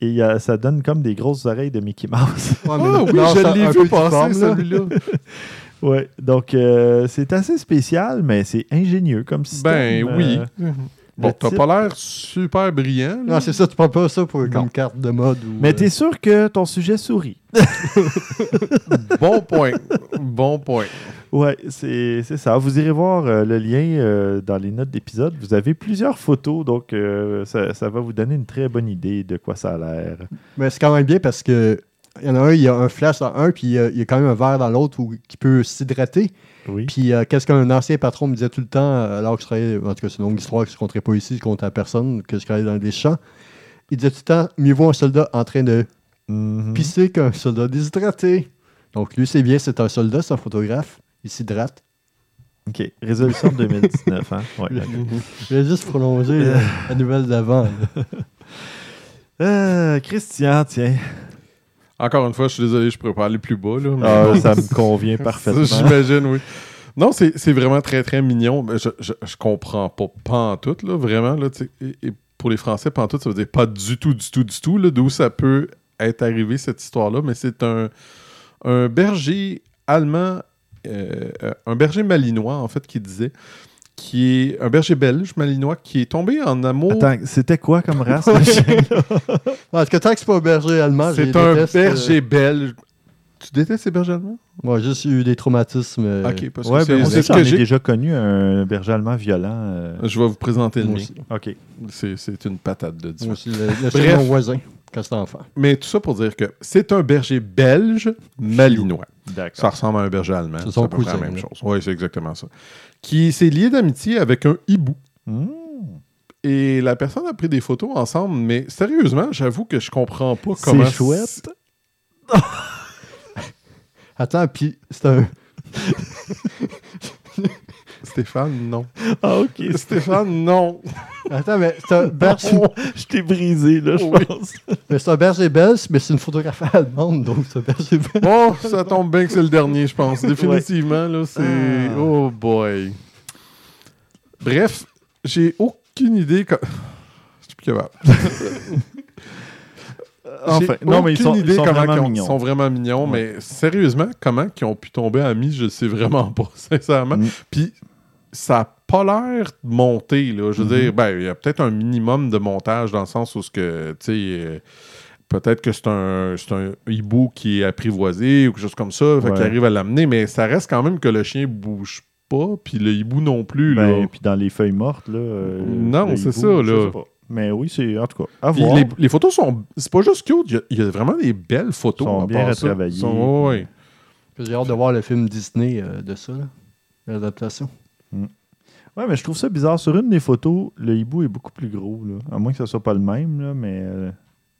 S1: Et euh, ça donne comme des grosses oreilles de Mickey Mouse.
S3: Ouais,
S2: Ah
S3: mais là-
S2: oui,
S3: non,
S2: je l'ai vu passer, celui-là.
S1: ouais, donc euh, c'est assez spécial, mais c'est ingénieux comme système.
S2: Ben oui.
S1: Euh,
S2: Bon, t'as pas l'air super brillant. là.
S3: Non, c'est ça, tu prends pas ça pour,
S1: Non.
S3: comme carte de mode. Ou,
S1: Mais
S3: euh,
S1: t'es sûr que ton sujet sourit?
S2: Bon point. bon point.
S1: Ouais, c'est c'est ça. Vous irez voir euh, le lien euh, dans les notes d'épisode. Vous avez plusieurs photos, donc euh, ça, ça va vous donner une très bonne idée de quoi ça a l'air.
S3: Mais c'est quand même bien parce que il y en a un, il y a un flash dans un, puis euh, il y a quand même un verre dans l'autre où- qui peut s'hydrater.
S1: Oui.
S3: Puis euh, qu'est-ce qu'un ancien patron me disait tout le temps, euh, alors que je travaillais, en tout cas c'est une longue histoire que je ne compterai pas ici, je compte à personne, que je travaillais dans des champs. Il disait tout le temps, mieux vaut un soldat en train de
S1: Mhm.
S3: pisser qu'un soldat déshydraté. Donc lui, c'est bien, c'est un soldat, c'est un photographe, il s'hydrate.
S1: OK. Résolution de 2019. Hein? Ouais.
S3: Je vais juste prolonger la, la nouvelle d'avant.
S1: Euh, Christian, tiens.
S2: Encore une fois, je suis désolé, je pourrais pas aller plus bas. Là, mais
S1: Ah, ça me convient parfaitement.
S2: J'imagine, oui. Non, c'est vraiment très, très mignon. Mais Je, je, je comprends pas pantoute, là, vraiment. Là, tu sais. et, et pour les Français, pantoute, ça veut dire pas du tout, du tout, du tout, là, d'où ça peut être arrivé, cette histoire-là. Mais c'est un, un berger allemand, euh, euh, un berger malinois, en fait, qui disait, qui est un berger belge malinois, qui est tombé en amour.
S1: Attends, c'était quoi comme race, le chien?
S3: En tout cas, tant que c'est pas un berger allemand, je les
S2: c'est un
S3: déteste, euh,
S2: berger belge. Tu détestes ces bergers allemands?
S3: Moi, j'ai juste eu des traumatismes. euh,
S2: ok, parce
S1: Ouais,
S2: que
S1: ben,
S2: c'est ce que j'ai.
S1: déjà connu un berger allemand violent. euh,
S2: Je vais vous présenter le mien.
S1: OK.
S2: C'est c'est une patate de Dieu. Bref.
S3: mon voisin, quand j'étais enfant.
S2: Mais tout ça pour dire que c'est un berger belge malinois. Ça
S1: D'accord.
S2: ressemble à un berger allemand.
S3: C'est son
S2: près la
S3: cousin,
S2: même chose. Oui, c'est exactement ça. Qui s'est lié d'amitié avec un hibou.
S1: Mmh.
S2: Et la personne a pris des photos ensemble, mais sérieusement, j'avoue que je comprends pas comment.
S1: C'est chouette.
S3: Attends, puis c'est un.
S2: Stéphane, non.
S1: Ah, OK.
S2: Stéphane, non.
S3: Attends, mais c'est un berger,
S1: Je t'ai brisé, là, je
S2: Oui.
S1: pense.
S3: mais c'est un berger belge, mais c'est une photographie allemande, donc c'est un berger belge.
S2: Bon, ça tombe bien que c'est le dernier, je pense. Définitivement, là, c'est.
S1: Ah.
S2: Oh boy. Bref, j'ai aucune idée. co- Je suis plus capable.
S1: Enfin, non, mais ils sont,
S2: idée
S1: ils sont
S2: comment
S1: vraiment
S2: ils ont-
S1: mignons.
S2: sont vraiment mignons,
S1: Ouais.
S2: mais sérieusement, comment ils ont pu tomber amis, je sais vraiment pas, sincèrement.
S1: Mm.
S2: Puis ça a pas l'air monté, là. Je veux
S1: Mhm.
S2: dire, ben, il y a peut-être un minimum de montage dans le sens où ce que, tu sais, euh, peut-être que c'est un, c'est un hibou qui est apprivoisé ou quelque chose comme ça, fait
S1: Ouais.
S2: qu'il arrive à l'amener, mais ça reste quand même que le chien bouge pas, puis le hibou non plus.
S1: Ben, puis dans les feuilles mortes, là. euh,
S2: Non, c'est ça,
S1: je
S2: là.
S1: sais pas. Mais oui, c'est en tout cas. À
S2: Puis
S1: voir.
S2: les, les photos sont. C'est pas juste cute, il y a- il y, a vraiment des belles photos.
S1: Sont
S2: à
S1: bien retravaillées.
S2: Sont-.
S3: J'ai hâte de voir le film Disney euh, de ça, là. L'adaptation.
S1: Ouais, mais je trouve ça bizarre. Sur une des photos, le hibou est beaucoup plus gros, là. À moins que ce soit pas le même, là, mais euh,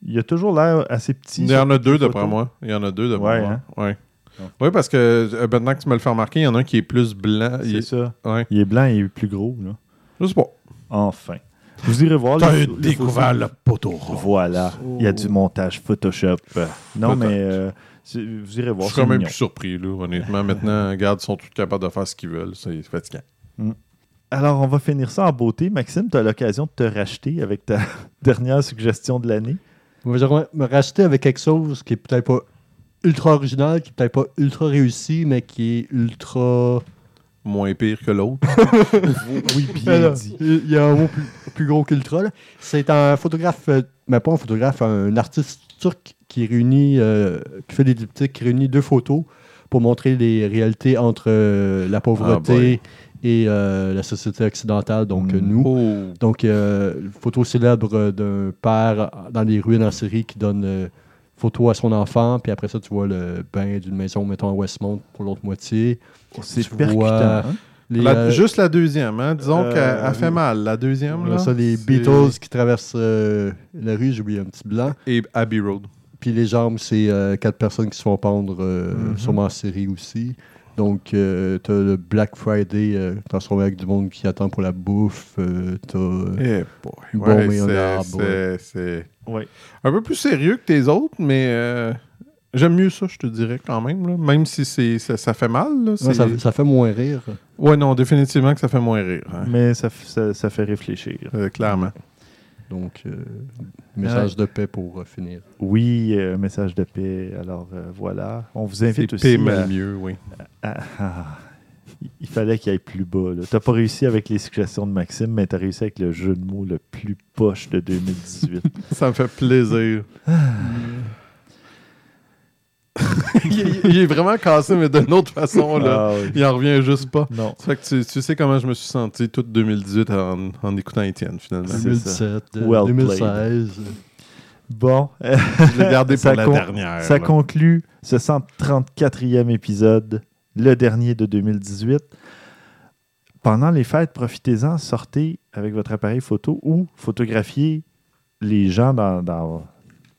S1: il a toujours l'air assez petit.
S2: Il y en a deux, d'après moi. Il y en a deux, d'après
S1: Ouais,
S2: moi.
S1: hein?
S2: Ouais. Oui, parce que euh, maintenant que tu me le fais remarquer, il y en a un qui est plus blanc. Il
S1: C'est
S2: est-
S1: ça.
S2: Ouais.
S1: Il est blanc et il est plus gros, là.
S2: Je sais pas.
S1: Enfin. Vous irez voir les, les photos.
S2: poteau
S1: Voilà. Il y a du montage Photoshop. Non, mais euh, vous irez
S2: Je
S1: voir.
S2: suis
S1: c'est
S2: quand même
S1: mignon.
S2: plus surpris, là, honnêtement. Maintenant, regarde, ils sont tous capables de faire ce qu'ils veulent. C'est fatigant.
S1: Alors, on va finir ça en beauté. Maxime, tu as l'occasion de te racheter avec ta dernière suggestion de l'année.
S3: Moi, j'aimerais me racheter avec quelque chose qui est peut-être pas ultra original, qui est peut-être pas ultra réussi, mais qui est ultra.
S2: Moins pire que l'autre.
S1: Oui,
S3: Alors, Il y a un mot plus, plus gros qu'ultra. C'est un photographe, euh, mais pas un photographe, un artiste turc qui réunit, euh, qui fait des diptyques, qui réunit deux photos pour montrer les réalités entre euh, la
S2: Ah,
S3: pauvreté et euh, la société occidentale, donc euh,
S1: Mm.
S3: nous.
S2: Oh.
S3: Donc, euh, photo célèbre d'un père dans les ruines en Syrie qui donne euh, photo à son enfant, puis après ça, tu vois le bain d'une maison, mettons, à Westmount pour l'autre moitié.
S1: C'est
S3: tu
S1: percutant.
S3: vois-
S1: hein?
S3: Les,
S2: La- juste la deuxième, hein? Disons qu'elle elle fait mal. La deuxième,
S3: là, ça, les
S2: c'est-
S3: Beatles qui traversent la rue, j'ai oublié un petit blanc.
S2: Et Abbey Road.
S3: Puis les jambes, c'est euh, quatre personnes qui se font pendre, euh,
S1: Mhm.
S3: sûrement en série aussi. Donc, euh, t'as le Black Friday euh, transformé avec du monde qui attend pour la bouffe. euh, t'as
S2: Eh boy. Ouais,
S3: mais on
S2: c'est-
S1: Ouais.
S2: un peu plus sérieux que tes autres, mais euh, j'aime mieux ça, je te dirais quand même. là. Même si c'est ça, ça fait mal. Là,
S3: ouais,
S2: c'est-
S3: ça, ça fait moins rire.
S2: Ouais, non, définitivement que ça fait moins rire. hein.
S1: Mais ça, ça, ça fait réfléchir.
S2: Euh, clairement.
S3: Donc, euh, message de paix pour euh, finir.
S1: Oui, euh, message de paix. Alors euh, voilà. On vous invite aussi
S2: P
S1: à-
S2: mal mieux, oui.
S1: à- à- Il fallait qu'il aille plus bas. là. T'as pas réussi avec les suggestions de Maxime, mais t'as réussi avec le jeu de mots le plus poche de 2018.
S2: Ça me fait plaisir. il, est- il est vraiment cassé, mais d'une autre façon. Là.
S1: Ah oui.
S2: Il en revient juste pas.
S1: Non.
S2: Ça fait que tu, tu sais comment je me suis senti toute 2018 en, en écoutant Étienne, finalement.
S1: C'est ça.
S3: 2017, euh,
S1: Well
S3: 2016.
S1: Bon, euh,
S2: Je l'ai gardé
S1: Ça
S2: pour la
S1: con-
S2: dernière.
S1: ça
S2: là.
S1: conclut ce 134e épisode, le dernier de 2018. Pendant les fêtes, profitez-en, sortez avec votre appareil photo ou photographiez les gens dans, dans-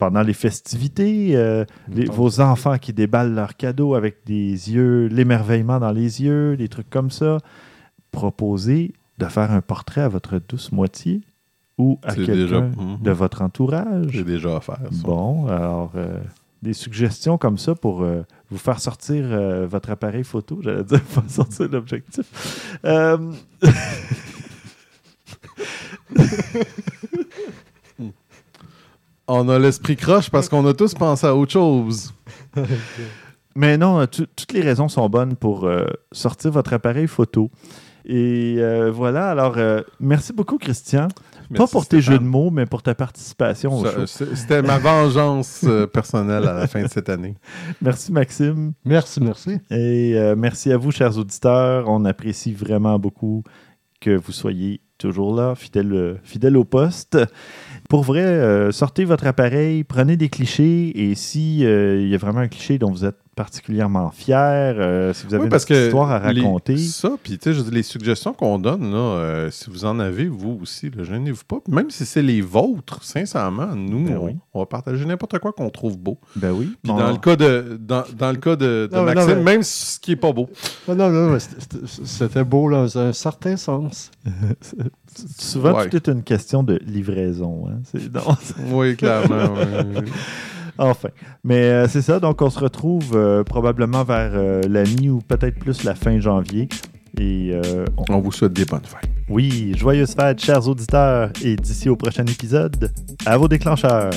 S1: pendant les festivités, euh, les- vos enfants qui déballent leurs cadeaux avec des yeux, l'émerveillement dans les yeux, des trucs comme ça. Proposez de faire un portrait à votre douce moitié ou à quelqu'un
S2: déjà- Mhm.
S1: de votre entourage.
S2: J'ai déjà à faire. ça.
S1: Bon, alors, euh, des suggestions comme ça pour euh, vous faire sortir votre appareil photo. J'allais dire, faire sortir l'objectif.
S2: On a l'esprit croche parce qu'on a tous pensé à autre chose.
S1: mais non, euh, toutes les raisons sont bonnes pour euh, sortir votre appareil photo. Et euh, voilà, alors, euh, merci beaucoup, Christian. Pas pour tes jeux de mots, mais pour ta participation au
S2: Ça,
S1: show.
S2: c'est- C'était ma vengeance personnelle à la fin de cette année.
S1: Merci, Maxime.
S3: Merci, merci.
S1: Et euh, merci à vous, chers auditeurs. On apprécie vraiment beaucoup que vous soyez toujours là, fidèle, fidèle au poste. Pour vrai, euh, sortez votre appareil, prenez des clichés et si euh, il y a vraiment un cliché dont vous êtes particulièrement fier, euh, si vous avez
S2: Oui,
S1: une
S2: parce
S1: petite
S2: que
S1: histoire à
S2: les-
S1: raconter,
S2: ça, puis tu sais, les suggestions qu'on donne, là, euh, si vous en avez, vous aussi, gênez-vous pas. Même si c'est les vôtres, sincèrement, nous,
S1: Ben
S2: on,
S1: oui.
S2: on va partager n'importe quoi qu'on trouve beau.
S1: ben oui.
S2: Puis dans le cas de, dans, dans le cas de,
S3: Non, non,
S2: Maxime,
S3: mais-
S2: même ce qui est pas beau.
S3: Non, non, mais c'était- beau là, dans un certain sens.
S1: souvent,
S2: Ouais.
S1: tout est une question de livraison. hein. C'est- non,
S2: Oui, clairement. ouais.
S1: Enfin. Mais euh, c'est ça, donc on se retrouve euh, probablement vers euh, la mi ou peut-être plus la fin janvier. Et on-
S2: On vous souhaite des bonnes fêtes.
S1: oui, joyeuses fêtes, chers auditeurs, et d'ici au prochain épisode, à vos déclencheurs.